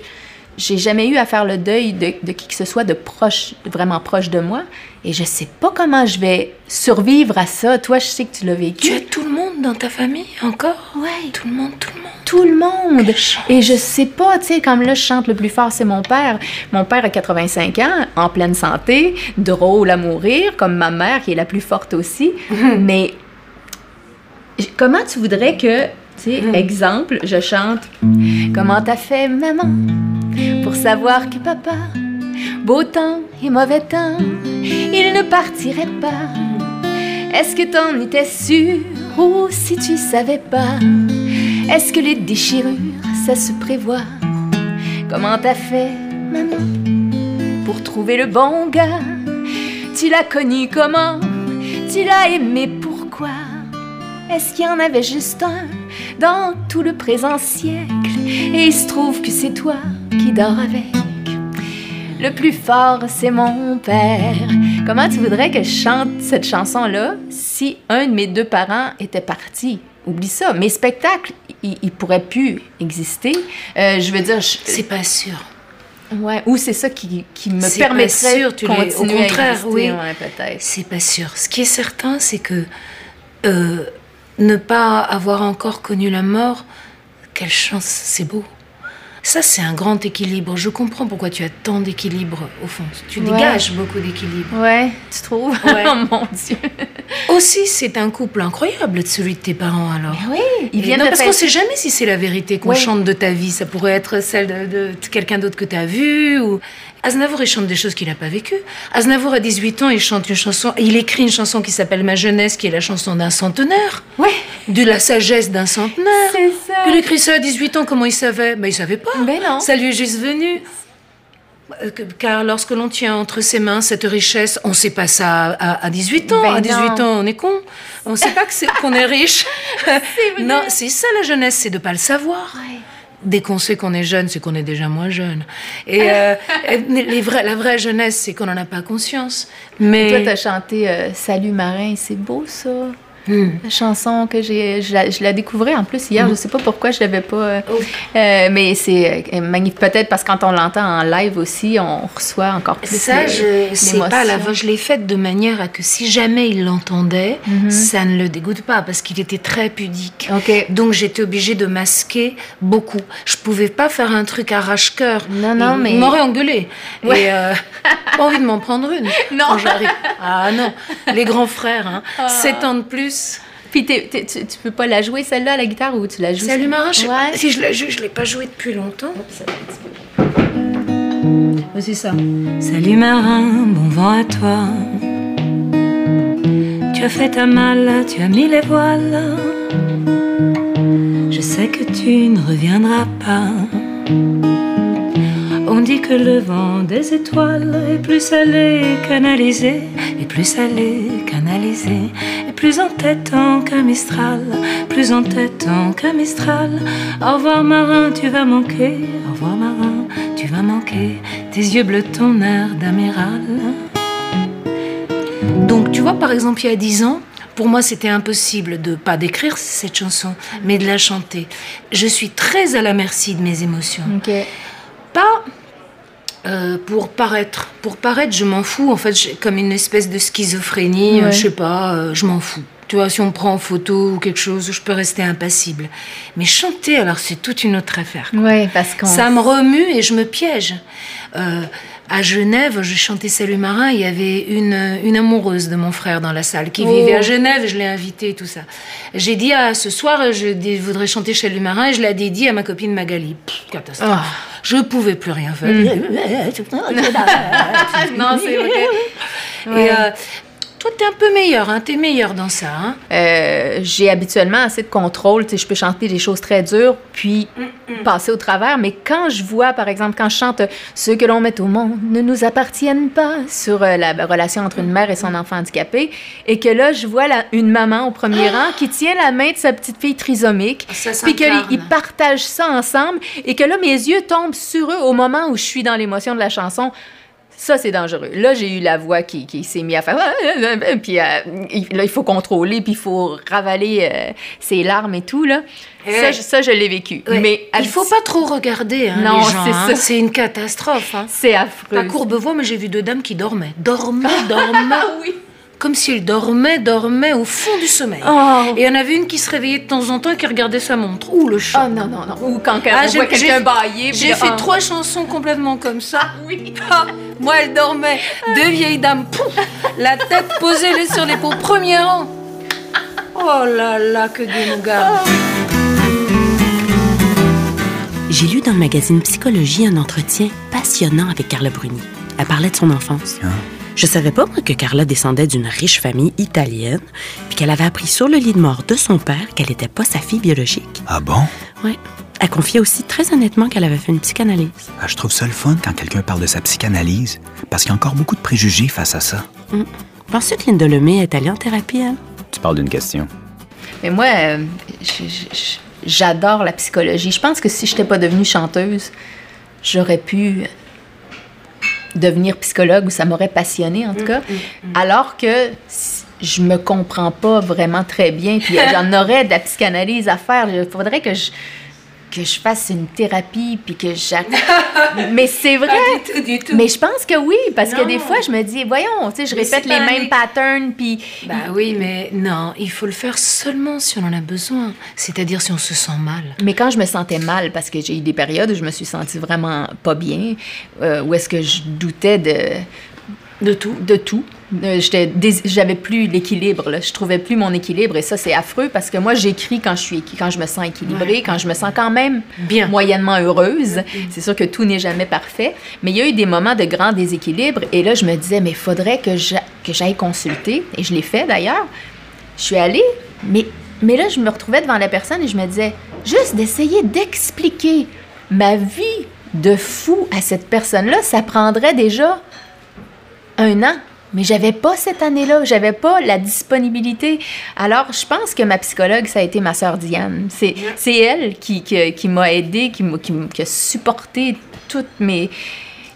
j'ai jamais eu à faire le deuil de, de qui que ce soit de proche, vraiment proche de moi. Et je sais pas comment je vais survivre à ça. Toi, je sais que tu l'as vécu. Tu as tout le monde dans ta famille encore? Ouais. Tout le monde, tout le monde. tout le monde. Et je sais pas, tu sais, comme là, je chante le plus fort, c'est mon père. Mon père a 85 ans, en pleine santé, drôle à mourir, comme ma mère, qui est la plus forte aussi. <laughs> Mais comment tu voudrais que, tu sais, exemple, je chante Comment t'as fait, maman, pour savoir que papa, beau temps et mauvais temps, il ne partirait pas. Est-ce que t'en étais sûr ou si tu savais pas? Est-ce que les déchirures, ça se prévoit? Comment t'as fait, maman, pour trouver le bon gars? Tu l'as connu comment? Tu l'as aimé pourquoi? Est-ce qu'il y en avait juste un dans tout le présent siècle? Et il se trouve que c'est toi qui dors avec. Le plus fort, c'est mon père. Comment tu voudrais que je chante cette chanson-là si un de mes deux parents était parti? Oublie ça. Mes spectacles, ils, ils pourraient plus exister. Euh, je veux dire, je- C'est pas sûr. ouais, ou c'est ça qui, qui me C'est pas permettrait sûr, de l'es- au continuer à contraire, exister. oui. Ouais, peut-être. C'est pas sûr. Ce qui est certain, c'est que euh, ne pas avoir encore connu la mort, quelle chance, c'est beau. Ça, c'est un grand équilibre. Je comprends pourquoi tu as tant d'équilibre, au fond. Tu Ouais. dégages beaucoup d'équilibre. Ouais, tu trouves? Ouais. <laughs> oh mon Dieu. Aussi, c'est un couple incroyable, celui de tes parents, alors. Oui, ils viennent non, de parce qu'on sait jamais si c'est la vérité qu'on Ouais. chante de ta vie. Ça pourrait être celle de quelqu'un d'autre que tu as vu. Ou... Aznavour, il chante des choses qu'il n'a pas vécues. Aznavour, à 18 ans, il chante une chanson. Il écrit une chanson qui s'appelle Ma jeunesse, qui est la chanson d'un centenaire. Ouais, De la sagesse d'un centenaire. c'est ça. Il écrit ça à 18 ans, comment il savait? Ben, il savait pas. Ben non. Ça lui est juste venu. Euh, Car lorsque l'on tient entre ses mains cette richesse, on ne sait pas ça à, à 18 ans. Ben à 18 non. ans, on est con. On ne sait pas que c'est- qu'on est riche. <laughs> non, c'est ça la jeunesse, c'est de pas le savoir. Ouais. Dès qu'on sait qu'on est jeune, c'est qu'on est déjà moins jeune. Et, euh, <laughs> et les vrais- la vraie jeunesse, c'est qu'on n'en a pas conscience. Mais Toi, t'as chanté euh, Salut marin, c'est beau ça. Hmm. La chanson que j'ai, je la, je la découvrais en plus hier. Je sais pas pourquoi je l'avais pas. euh, Oh. euh, mais c'est euh, magnifique. Peut-être parce que quand on l'entend en live aussi, on reçoit encore plus. Ça, le- je, c'est pas la l'émotion. je l'ai faite de manière à que si jamais il l'entendait, Mhm. ça ne le dégoûte pas parce qu'il était très pudique. Ok. Donc j'étais obligée de masquer beaucoup. Je pouvais pas faire un truc arrache-cœur. Non, non, Il- mais- Il m'aurait engueulé. Ouais. Et euh, <laughs> pas envie de m'en prendre une. Non. Quand j'arrive. Ah non, les grands frères, hein. 7 ans de plus. Puis tu, tu peux pas la jouer celle-là à la guitare ou tu la joues Salut Marin, je sais pas Ouais. si je la joue, je l'ai pas joué depuis longtemps. Oh, c'est ça. Salut marin, bon vent à toi. Tu as fait ta malle, tu as mis les voiles. Je sais que tu ne reviendras pas. On dit que le vent des étoiles est plus salé canalisé, et plus salé canalisé, et plus entêtant qu'un mistral, plus entêtant qu'un mistral. Au revoir marin, tu vas manquer, au revoir marin, tu vas manquer, tes yeux bleus, ton air d'amiral. Donc tu vois, par exemple, il y a dix ans, pour moi, c'était impossible de pas d'écrire cette chanson, mais de la chanter. Je suis très à la merci de mes émotions Ok. pas euh, pour paraître. Pour paraître, je m'en fous. En fait, comme une espèce de schizophrénie. euh, Ouais. je sais pas, euh, je m'en fous. Tu vois, si on me prend en photo ou quelque chose, je peux rester impassible. Mais chanter, alors c'est toute une autre affaire. Ouais, parce qu'on. Ça me remue et je me piège. Euh, à Genève, je chantais Salut Marin, il y avait une, une amoureuse de mon frère dans la salle qui Oh. vivait à Genève, et je l'ai invitée et tout ça. J'ai dit, ah, ce soir, je voudrais chanter Salut Marin, et je l'ai dédié à ma copine Magali. Pff, catastrophe. Ah. Je pouvais plus rien faire. <laughs> non, c'est vrai. Ouais. euh, toi, t'es un peu meilleur, hein, t'es meilleur dans ça. Hein. Euh, j'ai habituellement assez de contrôle. Tu je peux chanter des choses très dures, puis passer au travers. Mais quand je vois, par exemple, quand je chante Ceux que l'on met au monde ne nous appartiennent pas sur euh, la relation entre une mère et son enfant handicapé, et que là, je vois la- une maman au premier rang qui tient la main de sa petite fille trisomique, Ça puis qu'ils partagent ça ensemble, et que là, mes yeux tombent sur eux au moment où je suis dans l'émotion de la chanson. Ça, c'est dangereux. Là, j'ai eu la voix qui, qui s'est mise à faire. <laughs> Puis euh, là, il faut contrôler, puis il faut ravaler euh, ses larmes et tout. Là. Ça, je- ça, je l'ai vécu. Ouais. Mais il faut pas trop regarder hein, Non, c'est hein. C'est une catastrophe. Hein. C'est affreux. À Courbevoie, mais j'ai vu deux dames qui dormaient. Dormaient, <laughs> dormaient. Ah oui. Comme si elles dormaient, dormaient au fond du sommeil. Oh. Et il y en avait une qui se réveillait de temps en temps et qui regardait sa montre. Ouh, le choc. Oh non, non, non. Ou quand Ah, on j'ai- voit quelqu'un bailler. J'ai fait ah. trois chansons complètement comme ça. Oui. Moi, elle dormait. Deux vieilles dames, pouf, la tête posée les sur l'épaule, premier rang. Oh là là, que Dieu nous garde. J'ai lu dans le magazine Psychologie un entretien passionnant avec Carla Bruni. Elle parlait de son enfance. Ah. Je savais pas, moi, que Carla descendait d'une riche famille italienne, puis qu'elle avait appris sur le lit de mort de son père qu'elle n'était pas sa fille biologique. Ah bon? Ouais. Elle confiait aussi très honnêtement qu'elle avait fait une psychanalyse. Ah, je trouve ça le fun quand quelqu'un parle de sa psychanalyse, parce qu'il y a encore beaucoup de préjugés face à ça. Penses-tu que Linda Lemay est allée en thérapie, elle? Tu parles d'une question. Mais moi, euh, j'adore la psychologie. Je pense que si je n'étais pas devenue chanteuse, j'aurais pu devenir psychologue ou ça m'aurait passionnée en tout cas. Alors que je me comprends pas vraiment très bien, puis j'en <laughs> aurais de la psychanalyse à faire. Il faudrait que je que je fasse une thérapie puis que j'a- <laughs> mais c'est vrai du tout, du tout. mais je pense que oui parce que des fois je me dis voyons tu sais je Mais répète les pas un mêmes patterns puis Bah oui, mais non, il faut le faire seulement si on en a besoin. C'est-à-dire si on se sent mal. Mais quand je me sentais mal, parce que j'ai eu des périodes où je me suis sentie vraiment pas bien, euh, où est-ce que je doutais de, De tout. de tout. Euh, J'avais plus l'équilibre, je trouvais plus mon équilibre et ça c'est affreux parce que moi j'écris quand je suis quand je me sens équilibrée, quand je me sens quand même Bien. moyennement heureuse. C'est sûr que tout n'est jamais parfait, mais il y a eu des moments de grand déséquilibre et là je me disais mais faudrait que j'a- que j'aille consulter et je l'ai fait d'ailleurs. Je suis allée, mais mais là je me retrouvais devant la personne et je me disais juste d'essayer d'expliquer ma vie de fou à cette personne-là, ça prendrait déjà un an. Mais j'avais pas cette année-là, j'avais pas la disponibilité. Alors, je pense que ma psychologue, ça a été ma sœur Diane. C'est, c'est elle qui, qui, qui m'a aidée, qui, m'a- qui, a supporté toutes mes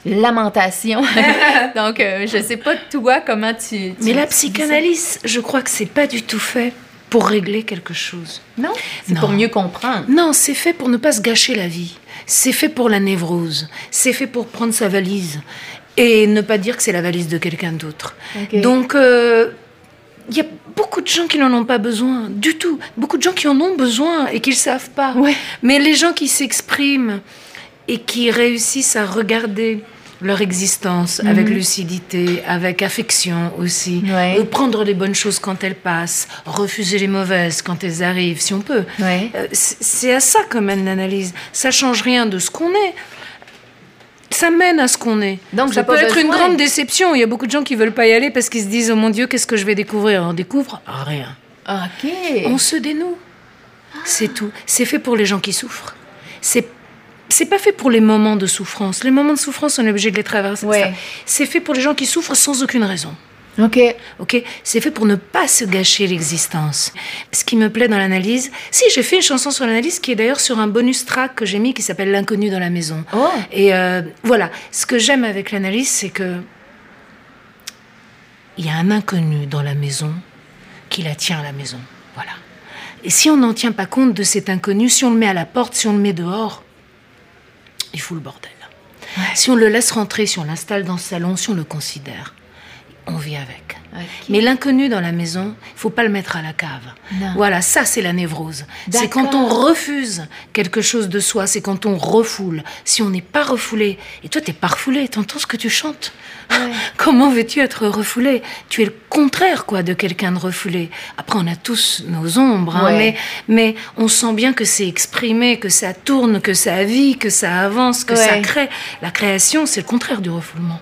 lamentations. <laughs> Donc, euh, je sais pas toi comment tu. tu- Mais la psychanalyse, je crois que c'est pas du tout fait pour régler quelque chose. Non, c'est Non. pour mieux comprendre. Non, c'est fait pour ne pas se gâcher la vie. C'est fait pour la névrose. C'est fait pour prendre sa valise et ne pas dire que c'est la valise de quelqu'un d'autre. Donc, euh, il y a beaucoup de gens qui n'en ont pas besoin du tout. Beaucoup de gens qui en ont besoin et qui ne le savent pas. Ouais. Mais les gens qui s'expriment et qui réussissent à regarder leur existence avec lucidité, avec affection aussi, Ouais. Euh, prendre les bonnes choses quand elles passent, refuser les mauvaises quand elles arrivent, si on peut. Ouais. Euh, C'est c'est à ça que mène l'analyse. Ça change rien de ce qu'on est. Ça mène à ce qu'on est. Donc, ça peut être une grande déception. Il y a beaucoup de gens qui veulent pas y aller parce qu'ils se disent oh mon Dieu qu'est-ce que je vais découvrir? On découvre rien. OK. On se dénoue. C'est tout. C'est fait pour les gens qui souffrent. C'est c'est pas fait pour les moments de souffrance. Les moments de souffrance, on est obligé de les traverser. Ouais. C'est fait pour les gens qui souffrent sans aucune raison. OK. Ok, c'est fait pour ne pas se gâcher l'existence. Ce qui me plaît dans l'analyse, si j'ai fait une chanson sur l'analyse qui est d'ailleurs sur un bonus track que j'ai mis qui s'appelle L'inconnu dans la maison. Oh. Et euh, voilà, ce que j'aime avec l'analyse, c'est que il y a un inconnu dans la maison qui la tient à la maison. Voilà. Et si on n'en tient pas compte de cet inconnu, si on le met à la porte, si on le met dehors, il fout le bordel. Si on le laisse rentrer, si on l'installe dans le salon, si on le considère, on vit avec. Mais l'inconnu dans la maison, il faut pas le mettre à la cave. Non. Voilà, ça c'est la névrose. C'est quand on refuse quelque chose de soi, c'est quand on refoule. Si on n'est pas refoulé, et toi t'es pas refoulé, t'entends ce que tu chantes? <laughs> Comment veux-tu être refoulé? Tu es le contraire quoi de quelqu'un de refoulé. Après on a tous nos ombres, hein, Ouais. mais mais on sent bien que c'est exprimé, que ça tourne, que ça vit, que ça avance, que ça crée. La création, c'est le contraire du refoulement.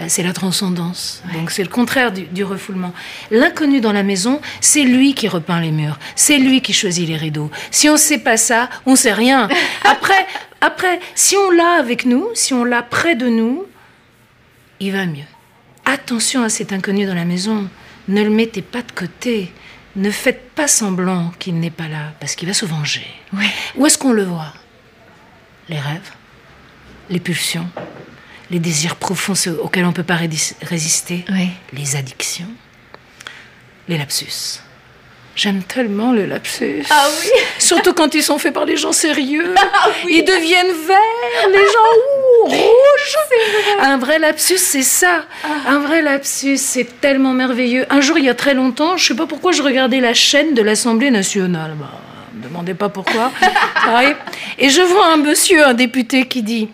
Euh, C'est la transcendance. Donc c'est le contraire du, du refoulement. L'inconnu dans la maison, c'est lui qui repeint les murs. C'est lui qui choisit les rideaux. Si on sait pas ça, on sait rien. <laughs> Après, après, si on l'a avec nous, si on l'a près de nous, il va mieux. Attention à cet inconnu dans la maison. Ne le mettez pas de côté. Ne faites pas semblant qu'il n'est pas là, parce qu'il va se venger. Où est-ce qu'on le voit? Les rêves, les pulsions, les désirs profonds ceux auxquels on ne peut pas résister, Oui. les addictions, les lapsus. J'aime tellement les lapsus. Ah oui. <laughs> Surtout quand ils sont faits par les gens sérieux. <laughs> Ils deviennent verts, les gens <laughs> ouh, rouges. Un vrai lapsus, c'est ça. Un vrai lapsus, c'est tellement merveilleux. Un jour, il y a très longtemps, je sais pas pourquoi, je regardais la chaîne de l'Assemblée nationale. Bah, me demandez pas pourquoi. Et je vois un monsieur, un député, qui dit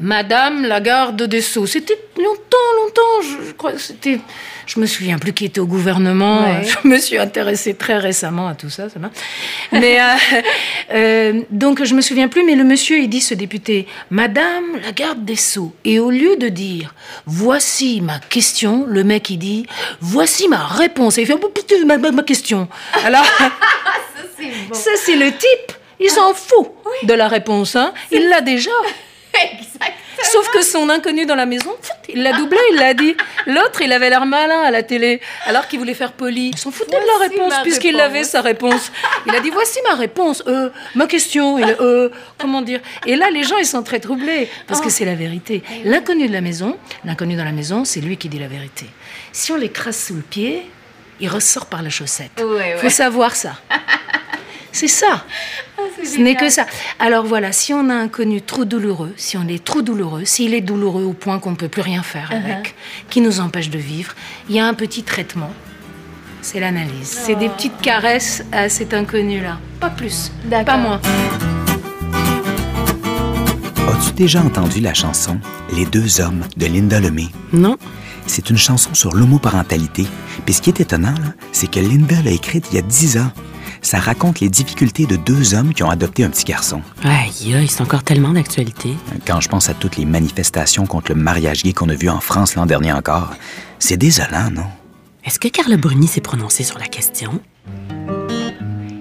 Madame la garde des Sceaux. C'était longtemps, longtemps. Je, je crois que c'était. Je me souviens plus qui était au gouvernement. Ouais. <laughs> Je me suis intéressée très récemment à tout ça, ça va. Mais euh, <laughs> euh, donc je me souviens plus. Mais le monsieur, il dit ce député, Madame la garde des Sceaux. Et au lieu de dire Voici ma question, le mec il dit Voici ma réponse. Et il fait ma, ma- ma question. Alors. <laughs> Ça, c'est le type. Il s'en fout de la réponse. Hein. Il l'a déjà. <laughs> Sauf que son inconnu dans la maison, il l'a doublé, il l'a dit. L'autre, il avait l'air malin à la télé, alors qu'il voulait faire poli. Il s'en foutait de la réponse, puisqu'il avait sa réponse. Il a dit Voici ma réponse, euh, ma question. Il, euh, comment dire Et là, les gens, ils sont très troublés, parce que c'est la vérité. L'inconnu de la maison, l'inconnu dans la maison, c'est lui qui dit la vérité. Si on l'écrase sous le pied, il ressort par la chaussette. Ouais, Faut savoir ça. <laughs> C'est ça. Ce n'est que ça. Alors voilà, si on a un connu trop douloureux, si on est trop douloureux, s'il est douloureux au point qu'on ne peut plus rien faire avec, qui nous empêche de vivre, il y a un petit traitement. C'est l'analyse. C'est des petites caresses à cet inconnu-là. Pas plus, D'accord. pas moins. As-tu déjà entendu la chanson Les deux hommes de Linda Lemay? Non. C'est une chanson sur l'homoparentalité. Puis ce qui est étonnant, c'est que Linda l'a écrite il y a 10 ans. Ça raconte les difficultés de deux hommes qui ont adopté un petit garçon. Aïe, aïe, c'est encore tellement d'actualité. Quand je pense à toutes les manifestations contre le mariage gay qu'on a vu en France l'an dernier encore, c'est désolant, non? Est-ce que Carla Bruni s'est prononcée sur la question?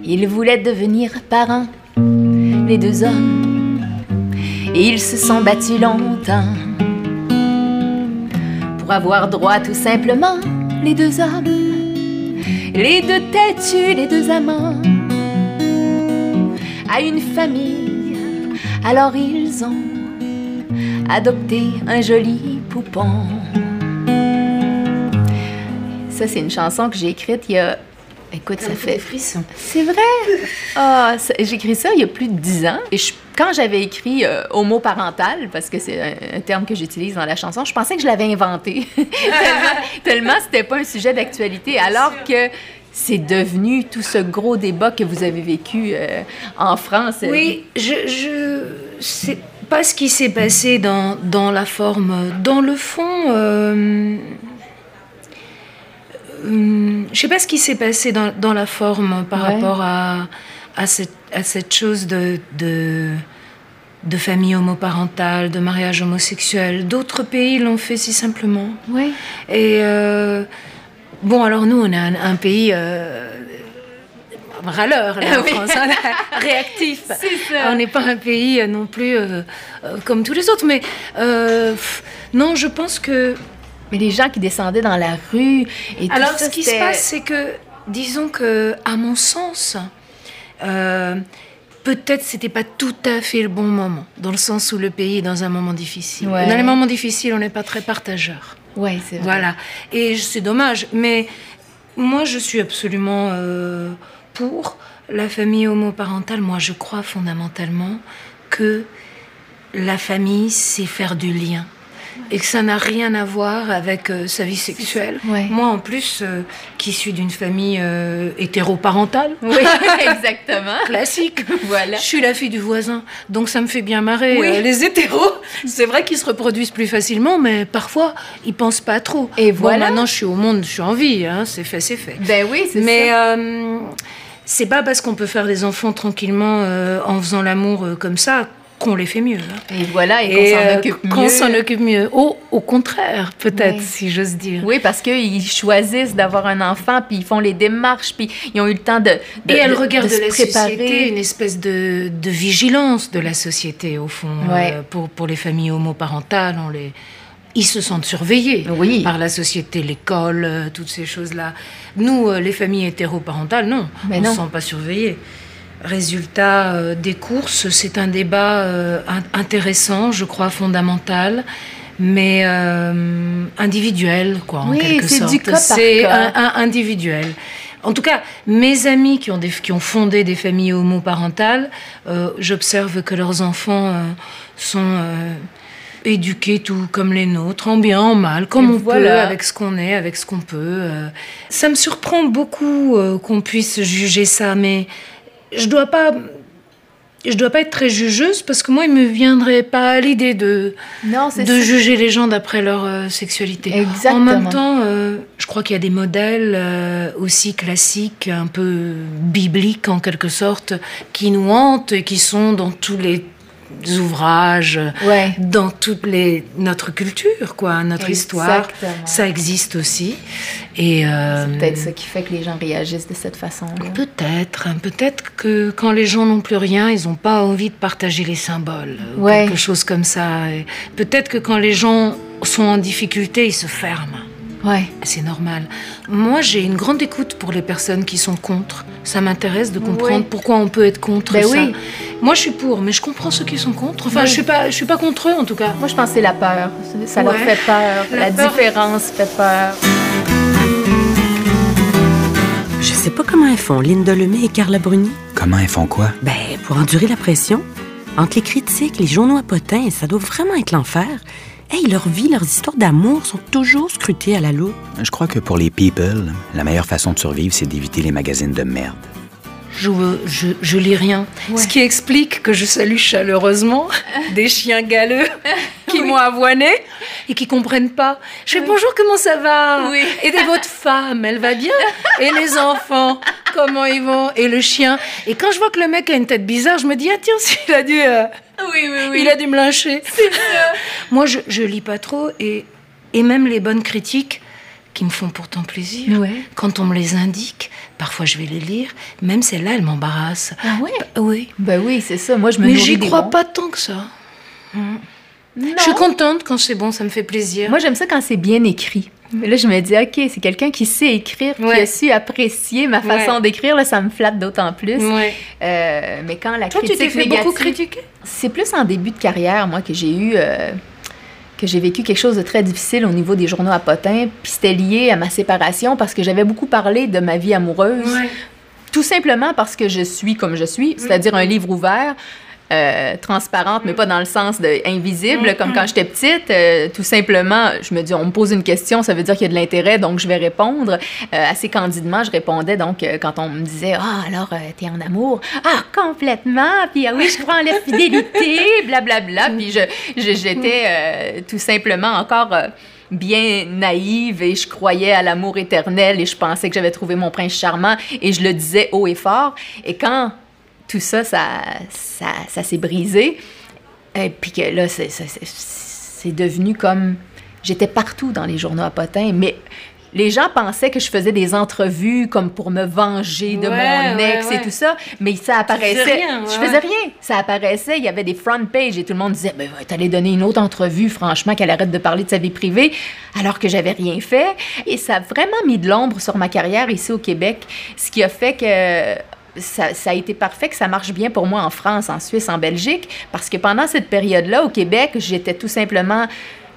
Ils voulaient devenir parents, les deux hommes. Et ils se sont battus longtemps pour avoir droit tout simplement, les deux hommes. Les deux têtus, les deux amants, à une famille. Alors ils ont adopté un joli poupon. Ça, c'est une chanson que j'ai écrite il y a. Écoute, ça fait. C'est vrai? Ah, ça- j'ai écrit ça il y a plus de dix ans. Et je- quand j'avais écrit euh, homoparental, parce que c'est un, un terme que j'utilise dans la chanson, je pensais que je l'avais inventé. <laughs> tellement, tellement c'était pas un sujet d'actualité. Alors que c'est devenu tout ce gros débat que vous avez vécu euh, en France. Oui, je, je sais pas ce qui s'est passé dans, dans la forme. Dans le fond, euh, euh, je sais pas ce qui s'est passé dans, dans la forme par Ouais. rapport à, à, cette, à cette chose de, de, de famille homoparentale, de mariage homosexuel. D'autres pays l'ont fait si simplement. Oui. Et euh, bon, alors nous, on est un, un pays euh, râleur, là, <laughs> en Oui. France, hein, <laughs> réactif. C'est ça. On n'est pas un pays euh, non plus euh, comme tous les autres, mais pff, non, je pense que. Mais les gens qui descendaient dans la rue et tout Alors, ça, ce qui se passe, c'est que, disons que, à mon sens, euh, peut-être c'était pas tout à fait le bon moment, dans le sens où le pays est dans un moment difficile. Ouais. Dans les moments difficiles, on n'est pas très partageur. Ouais, c'est vrai. Voilà. Et c'est dommage. Mais moi, je suis absolument euh, pour la famille homoparentale. Moi, je crois fondamentalement que la famille, c'est faire du lien. Et que ça n'a rien à voir avec euh, sa vie sexuelle. Ouais. Moi, en plus, euh, qui suis d'une famille euh, hétéroparentale, Oui, <laughs> exactement. classique. <laughs> Voilà. Je suis la fille du voisin, donc ça me fait bien marrer. Oui. Les hétéros, c'est vrai qu'ils se reproduisent plus facilement, mais parfois, ils pensent pas trop. Et Bon, voilà. maintenant, je suis au monde, je suis en vie, hein, c'est fait, c'est fait. Ben oui, c'est Mais ça. euh, c'est pas parce qu'on peut faire des enfants tranquillement euh, en faisant l'amour euh, comme ça qu'on les fait mieux. hein. Et voilà, et qu'on s'en euh, occupe mieux. qu'on s'en occupe mieux. Au, au contraire, peut-être, Oui. si j'ose dire. Oui, parce qu'ils choisissent d'avoir un enfant, puis ils font les démarches, puis ils ont eu le temps de, de Et elle de- regarde de la préparer. société, une espèce de, de vigilance de la société, au fond. Ouais. Euh, pour, pour les familles homoparentales, on les... ils se sentent surveillés Oui. par la société, l'école, euh, toutes ces choses-là. Nous, les familles hétéroparentales, non. Mais on ne se sent pas surveillés. Résultat euh, des courses, c'est un débat euh, in- intéressant, je crois fondamental. mais euh, individuel, quoi, en Oui, quelque c'est sorte. C'est individuel. En tout cas, mes amis qui ont, des, qui ont fondé des familles homoparentales, euh, j'observe que leurs enfants euh, sont éduqués tout comme les nôtres, en bien, en mal, comme Et on peut, voilà. avec ce qu'on est, avec ce qu'on peut. Ça me surprend beaucoup qu'on puisse juger ça, mais je dois pas. Je dois pas être très jugeuse parce que moi, il me viendrait pas à l'idée de, Non, c'est de ça. juger les gens d'après leur euh, sexualité. Exactement. En même temps, euh, je crois qu'il y a des modèles euh, aussi classiques, un peu bibliques en quelque sorte, qui nous hantent et qui sont dans tous les ouvrages, Ouais. dans toute les, notre culture, quoi, notre histoire. Ça existe aussi. Et euh, C'est peut-être ça qui fait que les gens réagissent de cette façon-là. Peut-être, hein, peut-être que quand les gens n'ont plus rien, ils n'ont pas envie de partager les symboles, ou Ouais. quelque chose comme ça. Peut-être que quand les gens sont en difficulté, ils se ferment. Ouais. C'est normal. Moi, j'ai une grande écoute pour les personnes qui sont contre. Ça m'intéresse de comprendre Oui. pourquoi on peut être contre Ben ça. oui. Moi, je suis pour, mais je comprends ceux qui sont contre. Enfin, Oui. je suis pas, je suis pas contre eux en tout cas. Moi, je pense que c'est la peur. Ça leur fait peur. La La, peur. différence fait peur. Je sais pas comment elles font, Linda Lemay et Carla Bruni. Comment elles font quoi? Ben, pour endurer la pression. Entre les critiques, les journaux à potins, ça doit vraiment être l'enfer. Hey, leur vie, leurs histoires d'amour sont toujours scrutées à la loupe. Je crois que pour les people, la meilleure façon de survivre, c'est d'éviter les magazines de merde. Je, je, je lis rien. Ce qui explique que je salue chaleureusement <laughs> des chiens galeux qui m'ont avoiné et qui comprennent pas. Je fais bonjour, comment ça va Oui. Et de votre femme, elle va bien Et les enfants, comment ils vont? Et le chien Et quand je vois que le mec a une tête bizarre, je me dis, ah tiens, il a dû, euh, Oui, oui, il a dû me lyncher. <laughs> Moi, je, je lis pas trop et, et même les bonnes critiques qui me font pourtant plaisir. Ouais. Quand on me les indique, parfois je vais les lire. Même celle-là, elle m'embarrasse. Ah ouais? Oui. Ben oui, c'est ça. Moi, je me Mais j'y crois pas tant que ça. Non. Je suis contente quand c'est bon, ça me fait plaisir. Moi, j'aime ça quand c'est bien écrit. Mais là, je me dis, OK, c'est quelqu'un qui sait écrire, qui Ouais. a su apprécier ma façon Ouais. d'écrire. Là, ça me flatte d'autant plus. Ouais. Euh, mais quand la Toi, tu critique t'es fait négative... beaucoup critiquer? C'est plus en début de carrière, moi, que j'ai eu... euh, que j'ai vécu quelque chose de très difficile au niveau des journaux à potins. Puis c'était lié à ma séparation parce que j'avais beaucoup parlé de ma vie amoureuse. Tout simplement parce que je suis comme je suis, c'est-à-dire un livre ouvert, euh, transparente, mais pas dans le sens de invisible, comme quand j'étais petite. euh, tout simplement, je me dis, on me pose une question, ça veut dire qu'il y a de l'intérêt, donc je vais répondre. Euh, assez candidement, je répondais donc quand on me disait, ah, alors, euh, t'es en amour? Ah, complètement! Puis, ah oui, je crois en la fidélité, <laughs> blablabla. Puis, je, je- j'étais euh, tout simplement encore. bien naïve et je croyais à l'amour éternel et je pensais que j'avais trouvé mon prince charmant et je le disais haut et fort. Et quand tout ça, ça, ça, ça s'est brisé, et puis que là, c'est, devenu comme... J'étais partout dans les journaux à potins, mais les gens pensaient que je faisais des entrevues comme pour me venger de Ouais, mon ex ouais. et tout ça, mais ça apparaissait... rien, je faisais rien. Ça apparaissait, il y avait des front pages et tout le monde disait, ben, t'allais donner une autre entrevue, franchement, qu'elle arrête de parler de sa vie privée, alors que j'avais rien fait. Et ça a vraiment mis de l'ombre sur ma carrière ici au Québec, ce qui a fait que ça, ça a été parfait, que ça marche bien pour moi en France, en Suisse, en Belgique, parce que pendant cette période-là, au Québec, j'étais tout simplement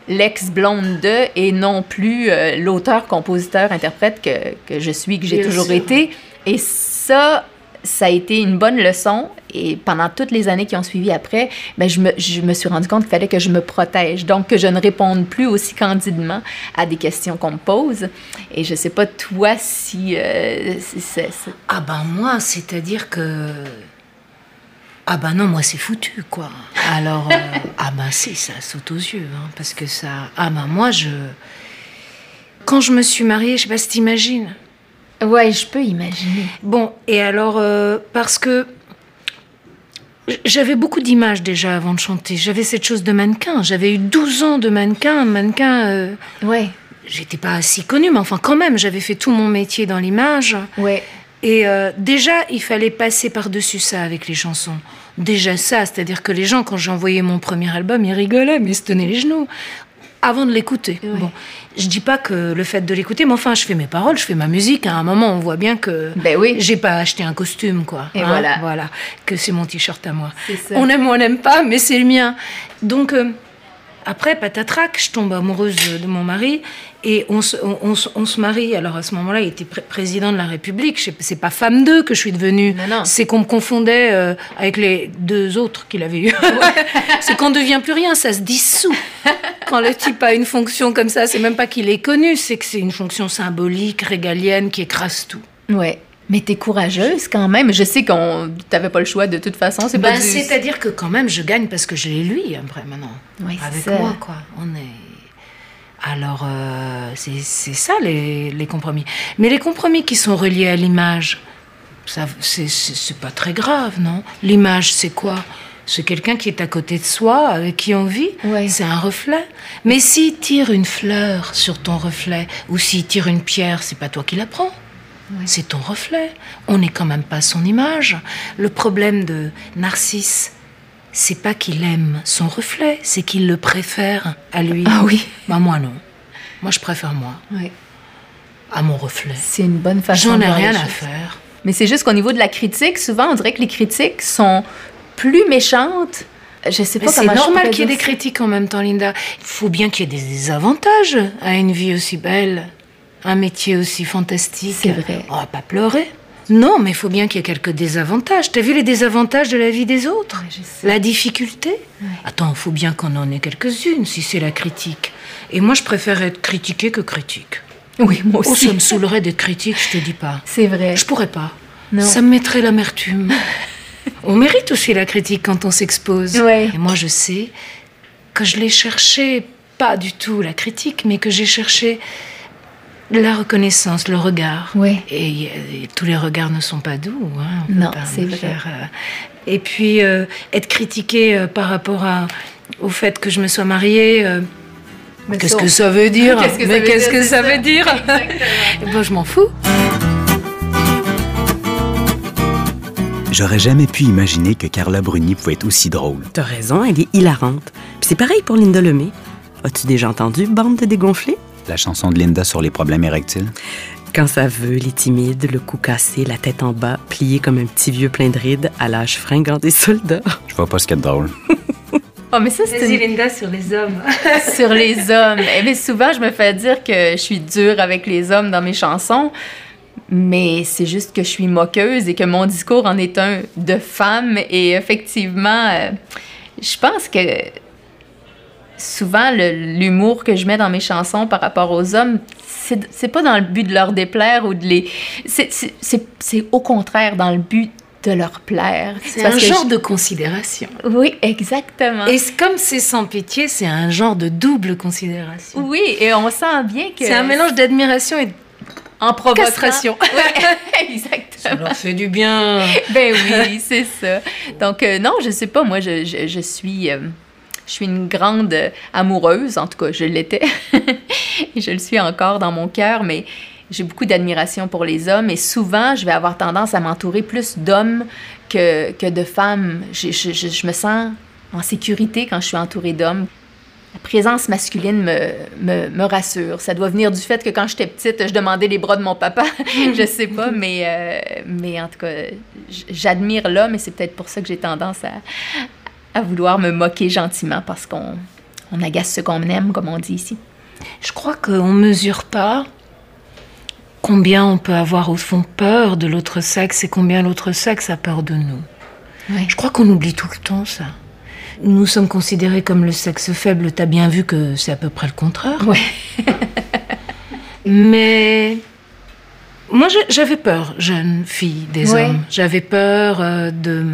l'ex-blonde de et non plus euh, l'auteur, compositeur, interprète que, que je suis, que j'ai toujours sûr. été. Et ça, ça a été une bonne leçon. Et pendant toutes les années qui ont suivi après, ben, je, me, je me suis rendu compte qu'il fallait que je me protège. Donc, que je ne réponde plus aussi candidement à des questions qu'on me pose. Et je sais pas, toi, si... euh, si c'est- c'est- Ah ben moi, c'est-à-dire que... Ah ben non, moi c'est foutu, quoi. Alors, euh, <laughs> ah ben si, ça saute aux yeux, hein, parce que ça... Ah ben moi, je... Quand je me suis mariée, je sais pas si t'imagines. Ouais, je peux imaginer. Bon, et alors, euh, parce que j'avais beaucoup d'images déjà avant de chanter. J'avais cette chose de mannequin. J'avais eu 12 ans de mannequin. Mannequin, euh, Ouais, j'étais pas si connue, mais enfin quand même, j'avais fait tout mon métier dans l'image. ouais. Et euh, déjà, il fallait passer par-dessus ça avec les chansons. Déjà ça, c'est-à-dire que les gens, quand j'ai envoyé mon premier album, ils rigolaient, mais ils se tenaient les genoux. Avant de l'écouter. Bon, je dis pas que le fait de l'écouter, mais enfin, je fais mes paroles, je fais ma musique. À un moment, on voit bien que Ben oui. j'ai pas acheté un costume, quoi. Et Hein, voilà. Voilà, que c'est mon t-shirt à moi. On aime ou on n'aime pas, mais c'est le mien. Donc, euh, Après, patatrac, je tombe amoureuse de mon mari et on se, on, on se- on se marie. Alors à ce moment-là, il était pré- président de la République. C'est pas femme d'eux que je suis devenue. C'est qu'on me confondait euh, avec les deux autres qu'il avait eu. <laughs> c'est qu'on ne devient plus rien, ça se dissout. Quand le type a une fonction comme ça, c'est même pas qu'il est connu, c'est que c'est une fonction symbolique, régalienne, qui écrase tout. Ouais. Mais t'es courageuse quand même. Je sais qu'on t'avais pas le choix de toute façon. C'est Ben, pas du... C'est-à-dire que quand même, je gagne parce que je l'ai lui après maintenant. Avec ça. moi, quoi. On est. Alors, euh, c'est c'est ça les, les compromis. Mais les compromis qui sont reliés à l'image, ça, c'est- c'est c'est pas très grave, non? L'image, c'est quoi? C'est quelqu'un qui est à côté de soi, avec qui on vit? C'est un reflet? Mais s'il tire une fleur sur ton reflet, ou s'il tire une pierre, c'est pas toi qui la prends. C'est ton reflet. On n'est quand même pas son image. Le problème de Narcisse, c'est pas qu'il aime son reflet, c'est qu'il le préfère à lui. Ah oui. Bah moi non. Moi je préfère moi à mon reflet. C'est une bonne façon J'en de ai rien à faire. Mais c'est juste qu'au niveau de la critique, souvent, on dirait que les critiques sont plus méchantes. Je sais pas c'est normal qu'il y ait des critiques en même temps, Linda. Il faut bien qu'il y ait des désavantages à une vie aussi belle, un métier aussi fantastique. C'est vrai. On va pas pleurer. Non, mais il faut bien qu'il y ait quelques désavantages. T'as vu les désavantages de la vie des autres. La difficulté Attends, il faut bien qu'on en ait quelques-unes si c'est la critique. Et moi, je préfère être critiquée que critique. Oui, moi Oh, aussi. ça me saoulerait d'être critique, je te dis pas. C'est vrai. Je pourrais pas. Non. Ça me mettrait l'amertume. <laughs> on mérite aussi la critique quand on s'expose. Ouais. Et moi, je sais que je l'ai cherché, pas du tout la critique, mais que j'ai cherché la reconnaissance, le regard. Ouais. Et, et tous les regards ne sont pas doux. hein, Non, pas c'est vrai. faire, euh, Et puis, euh, être critiqué euh, par rapport à, au fait que je me sois mariée. euh, Mais Qu'est-ce que ça veut dire? Qu'est-ce que ça Mais veut qu'est-ce dire, que ça ça. veut dire? Eh <laughs> ben, je m'en fous. J'aurais jamais pu imaginer que Carla Bruni pouvait être aussi drôle. T'as raison, elle est hilarante. Puis c'est pareil pour Linda Lemay. As-tu déjà entendu Bande de dégonflés? La chanson de Linda sur les problèmes érectiles? Quand ça veut, les timides, le cou cassé, la tête en bas, plié comme un petit vieux plein de rides à l'âge fringant des soldats. <laughs> Je vois pas ce qu'il y a de drôle. Oh, mais ça, c'est Vas-y, une- Linda, sur les hommes. <laughs> sur les hommes. Eh bien, souvent, je me fais dire que je suis dure avec les hommes dans mes chansons, mais c'est juste que je suis moqueuse et que mon discours en est un de femme. Et effectivement, euh, je pense que souvent, l'humour que je mets dans mes chansons par rapport aux hommes, c'est pas dans le but de leur déplaire ou de les. c'est- au contraire dans le but de leur plaire. C'est un genre je- de considération. Oui, exactement. Et comme c'est sans pitié, c'est un genre de double considération. Oui, et on sent bien que. C'est un mélange d'admiration et de En castration. Ouais, <laughs> <laughs> Ça exactement. leur fait du bien. Ben oui, c'est ça. Donc, euh, non, je sais pas, moi, je, je, je suis. euh, je suis une grande amoureuse, en tout cas, je l'étais. <laughs> et je le suis encore dans mon cœur, mais j'ai beaucoup d'admiration pour les hommes et souvent, je vais avoir tendance à m'entourer plus d'hommes que, que de femmes. Je, me sens en sécurité quand je suis entourée d'hommes. La présence masculine me, me, me rassure. Ça doit venir du fait que quand j'étais petite, je demandais les bras de mon papa. <laughs> je sais pas, mais, euh, mais en tout cas, j'admire l'homme et c'est peut-être pour ça que j'ai tendance à, à vouloir me moquer gentiment parce qu'on on agace ce qu'on aime, comme on dit ici. Je crois qu'on ne mesure pas combien on peut avoir au fond peur de l'autre sexe et combien l'autre sexe a peur de nous. Je crois qu'on oublie tout le temps ça. Nous sommes considérés comme le sexe faible. T'as bien vu que c'est à peu près le contraire. Ouais. <laughs> Mais moi, j'avais peur, jeune fille, des Ouais. hommes. J'avais peur euh, de.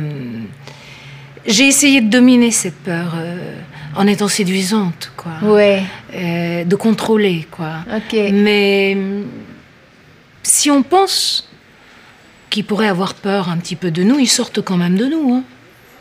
J'ai essayé de dominer cette peur euh, en étant séduisante, quoi. Ouais, Euh, de contrôler, quoi. ok. Mais si on pense qu'ils pourraient avoir peur un petit peu de nous, ils sortent quand même de nous. Hein.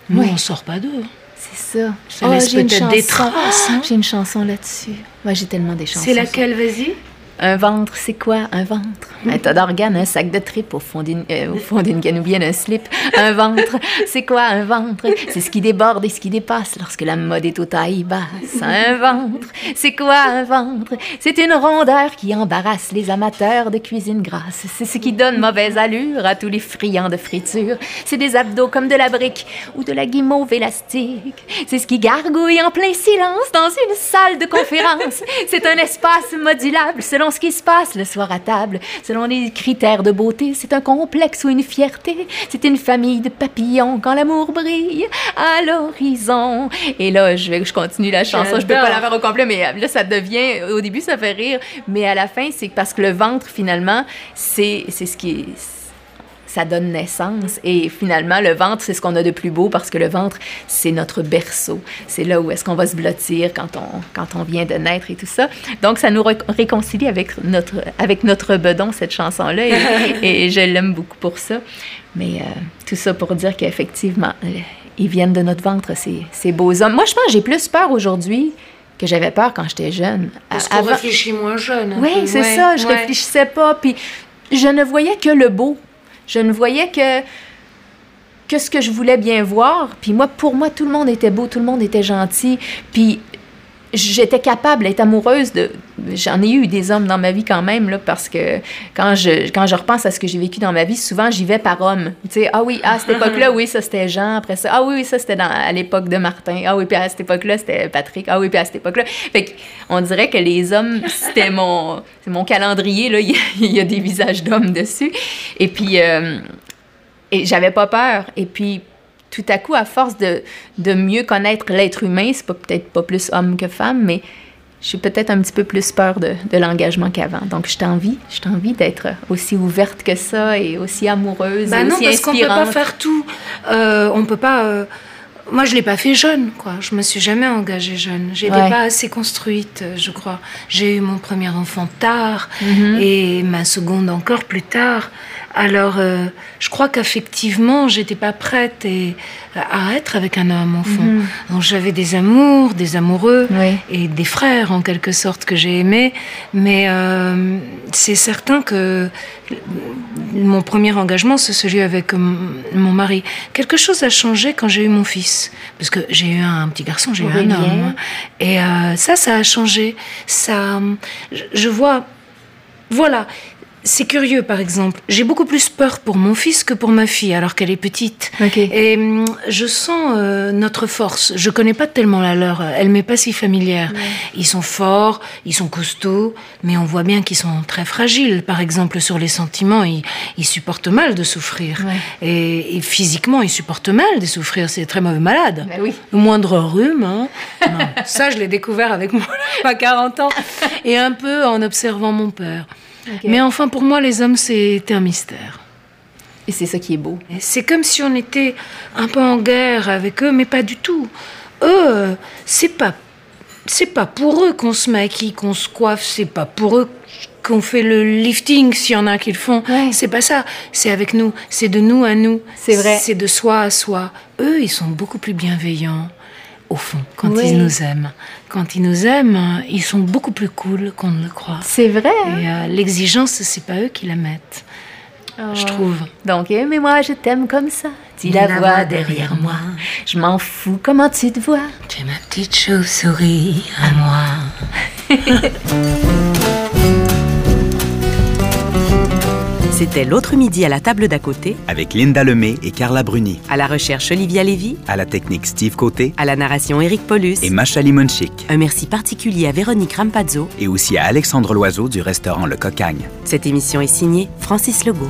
Nous, Ouais. on sort pas d'eux. C'est ça. Ça laisse j'ai une peut-être des traces, hein. J'ai une chanson là-dessus. Moi, j'ai tellement des chansons. C'est laquelle, vas-y? Un ventre, c'est quoi un ventre? Un tas d'organes, un sac de tripes au fond d'une euh, canoubienne, un slip. Un ventre, c'est quoi un ventre? C'est ce qui déborde et ce qui dépasse lorsque la mode est aux tailles basses. Un ventre, c'est quoi un ventre? C'est une rondeur qui embarrasse les amateurs de cuisine grasse. C'est ce qui donne mauvaise allure à tous les friands de friture. C'est des abdos comme de la brique ou de la guimauve élastique. C'est ce qui gargouille en plein silence dans une salle de conférence. C'est un espace modulable selon ce qui se passe le soir à table, selon les critères de beauté. C'est un complexe ou une fierté. C'est une famille de papillons quand l'amour brille à l'horizon. Et là, je, vais, je continue la chanson. Je peux pas la faire au complet, mais là, ça devient. Au début, ça fait rire, mais à la fin, c'est parce que le ventre, finalement, c'est c'est ce qui est ça donne naissance. Et finalement, le ventre, c'est ce qu'on a de plus beau parce que le ventre, c'est notre berceau. C'est là où est-ce qu'on va se blottir quand on, quand on vient de naître et tout ça. Donc, ça nous ré- réconcilie avec notre, avec notre bedon, cette chanson-là. Et, <laughs> et je l'aime beaucoup pour ça. Mais euh, tout ça pour dire qu'effectivement, euh, ils viennent de notre ventre, ces, ces beaux hommes. Moi, je pense que j'ai plus peur aujourd'hui que j'avais peur quand j'étais jeune. Parce qu'on réfléchit moins jeune. un oui, c'est ouais, ça. Je ouais. réfléchissais pas. Puis je ne voyais que le beau. Je ne voyais que que ce que je voulais bien voir. Puis moi, pour moi, tout le monde était beau, tout le monde était gentil. Puis j'étais capable d'être amoureuse de. J'en ai eu des hommes dans ma vie quand même, là, parce que quand je, quand je repense à ce que j'ai vécu dans ma vie, souvent j'y vais par homme. Tu sais, ah oui, à cette époque-là, oui, ça c'était Jean. Après ça, ah oui, oui, ça c'était dans- à l'époque de Martin. Ah oui, puis à cette époque-là, c'était Patrick. Ah oui, puis à cette époque-là. Fait on dirait que les hommes, <laughs> c'était mon, c'est mon calendrier, là. Il y a, <laughs> il y a des visages d'hommes dessus. Et puis, euh, et j'avais pas peur. Et puis, tout à coup, à force de, de mieux connaître l'être humain, c'est pas, peut-être pas plus homme que femme, mais j'ai peut-être un petit peu plus peur de, de l'engagement qu'avant. Donc, je t'envie, je t'envie d'être aussi ouverte que ça et aussi amoureuse Bah et non, aussi parce qu'on peut pas faire tout. Euh, on peut pas. euh, Moi, je l'ai pas fait jeune, quoi. Je me suis jamais engagée jeune. J'étais Ouais. pas assez construite, je crois. J'ai eu mon premier enfant tard Mhm. et ma seconde encore plus tard. Alors, euh, je crois qu'affectivement, j'étais pas prête et, à être avec un homme, au fond. Mhm. Donc, j'avais des amours, des amoureux Oui. et des frères, en quelque sorte, que j'ai aimés. Mais euh, c'est certain que mon premier engagement, c'est celui avec euh, mon mari. Quelque chose a changé quand j'ai eu mon fils. Parce que j'ai eu un petit garçon, j'ai eu un homme. Et euh, ça, ça a changé. Ça, je vois. Voilà. C'est curieux, par exemple. J'ai beaucoup plus peur pour mon fils que pour ma fille, alors qu'elle est petite. Et hum, je sens euh, notre force. Je connais pas tellement la leur. Elle m'est pas si familière. Ils sont forts, ils sont costauds, mais on voit bien qu'ils sont très fragiles. Par exemple, sur les sentiments, ils, ils supportent mal de souffrir. Ouais. Et, et physiquement, ils supportent mal de souffrir. C'est très mauvais malade. Ben oui. Le moindre rhume, hein. Non, ça, je l'ai découvert avec moi <laughs> à 40 ans. Et un peu en observant mon père. Mais enfin, pour moi, les hommes, c'était un mystère. Et c'est ça qui est beau. C'est comme si on était un peu en guerre avec eux, mais pas du tout. Eux, c'est pas, c'est pas pour eux qu'on se maquille, qu'on se coiffe, c'est pas pour eux qu'on fait le lifting s'il y en a qui le font. Ouais. C'est pas ça. C'est avec nous. C'est de nous à nous. C'est vrai. C'est de soi à soi. Eux, ils sont beaucoup plus bienveillants. Au fond, quand Oui. ils nous aiment. Quand ils nous aiment, euh, ils sont beaucoup plus cool qu'on ne le croit. C'est vrai. Et euh, l'exigence, c'est pas eux qui la mettent, je Oh. trouve. Donc, aimez-moi, je t'aime comme ça. Dis la voix derrière moi. Je m'en fous comment tu te vois? Tu es ma petite chauve-souris à moi. <laughs> C'était l'autre midi à la table d'à côté, Avec Linda Lemay et Carla Bruni. à la recherche Olivia Lévy, À la technique Steve Côté à la narration Éric Paulus. et Macha Limonchik. Un merci particulier à Véronique Rampazzo. Et aussi à Alexandre Loiseau du restaurant Le Cocagne. Cette émission est signée Francis Legault.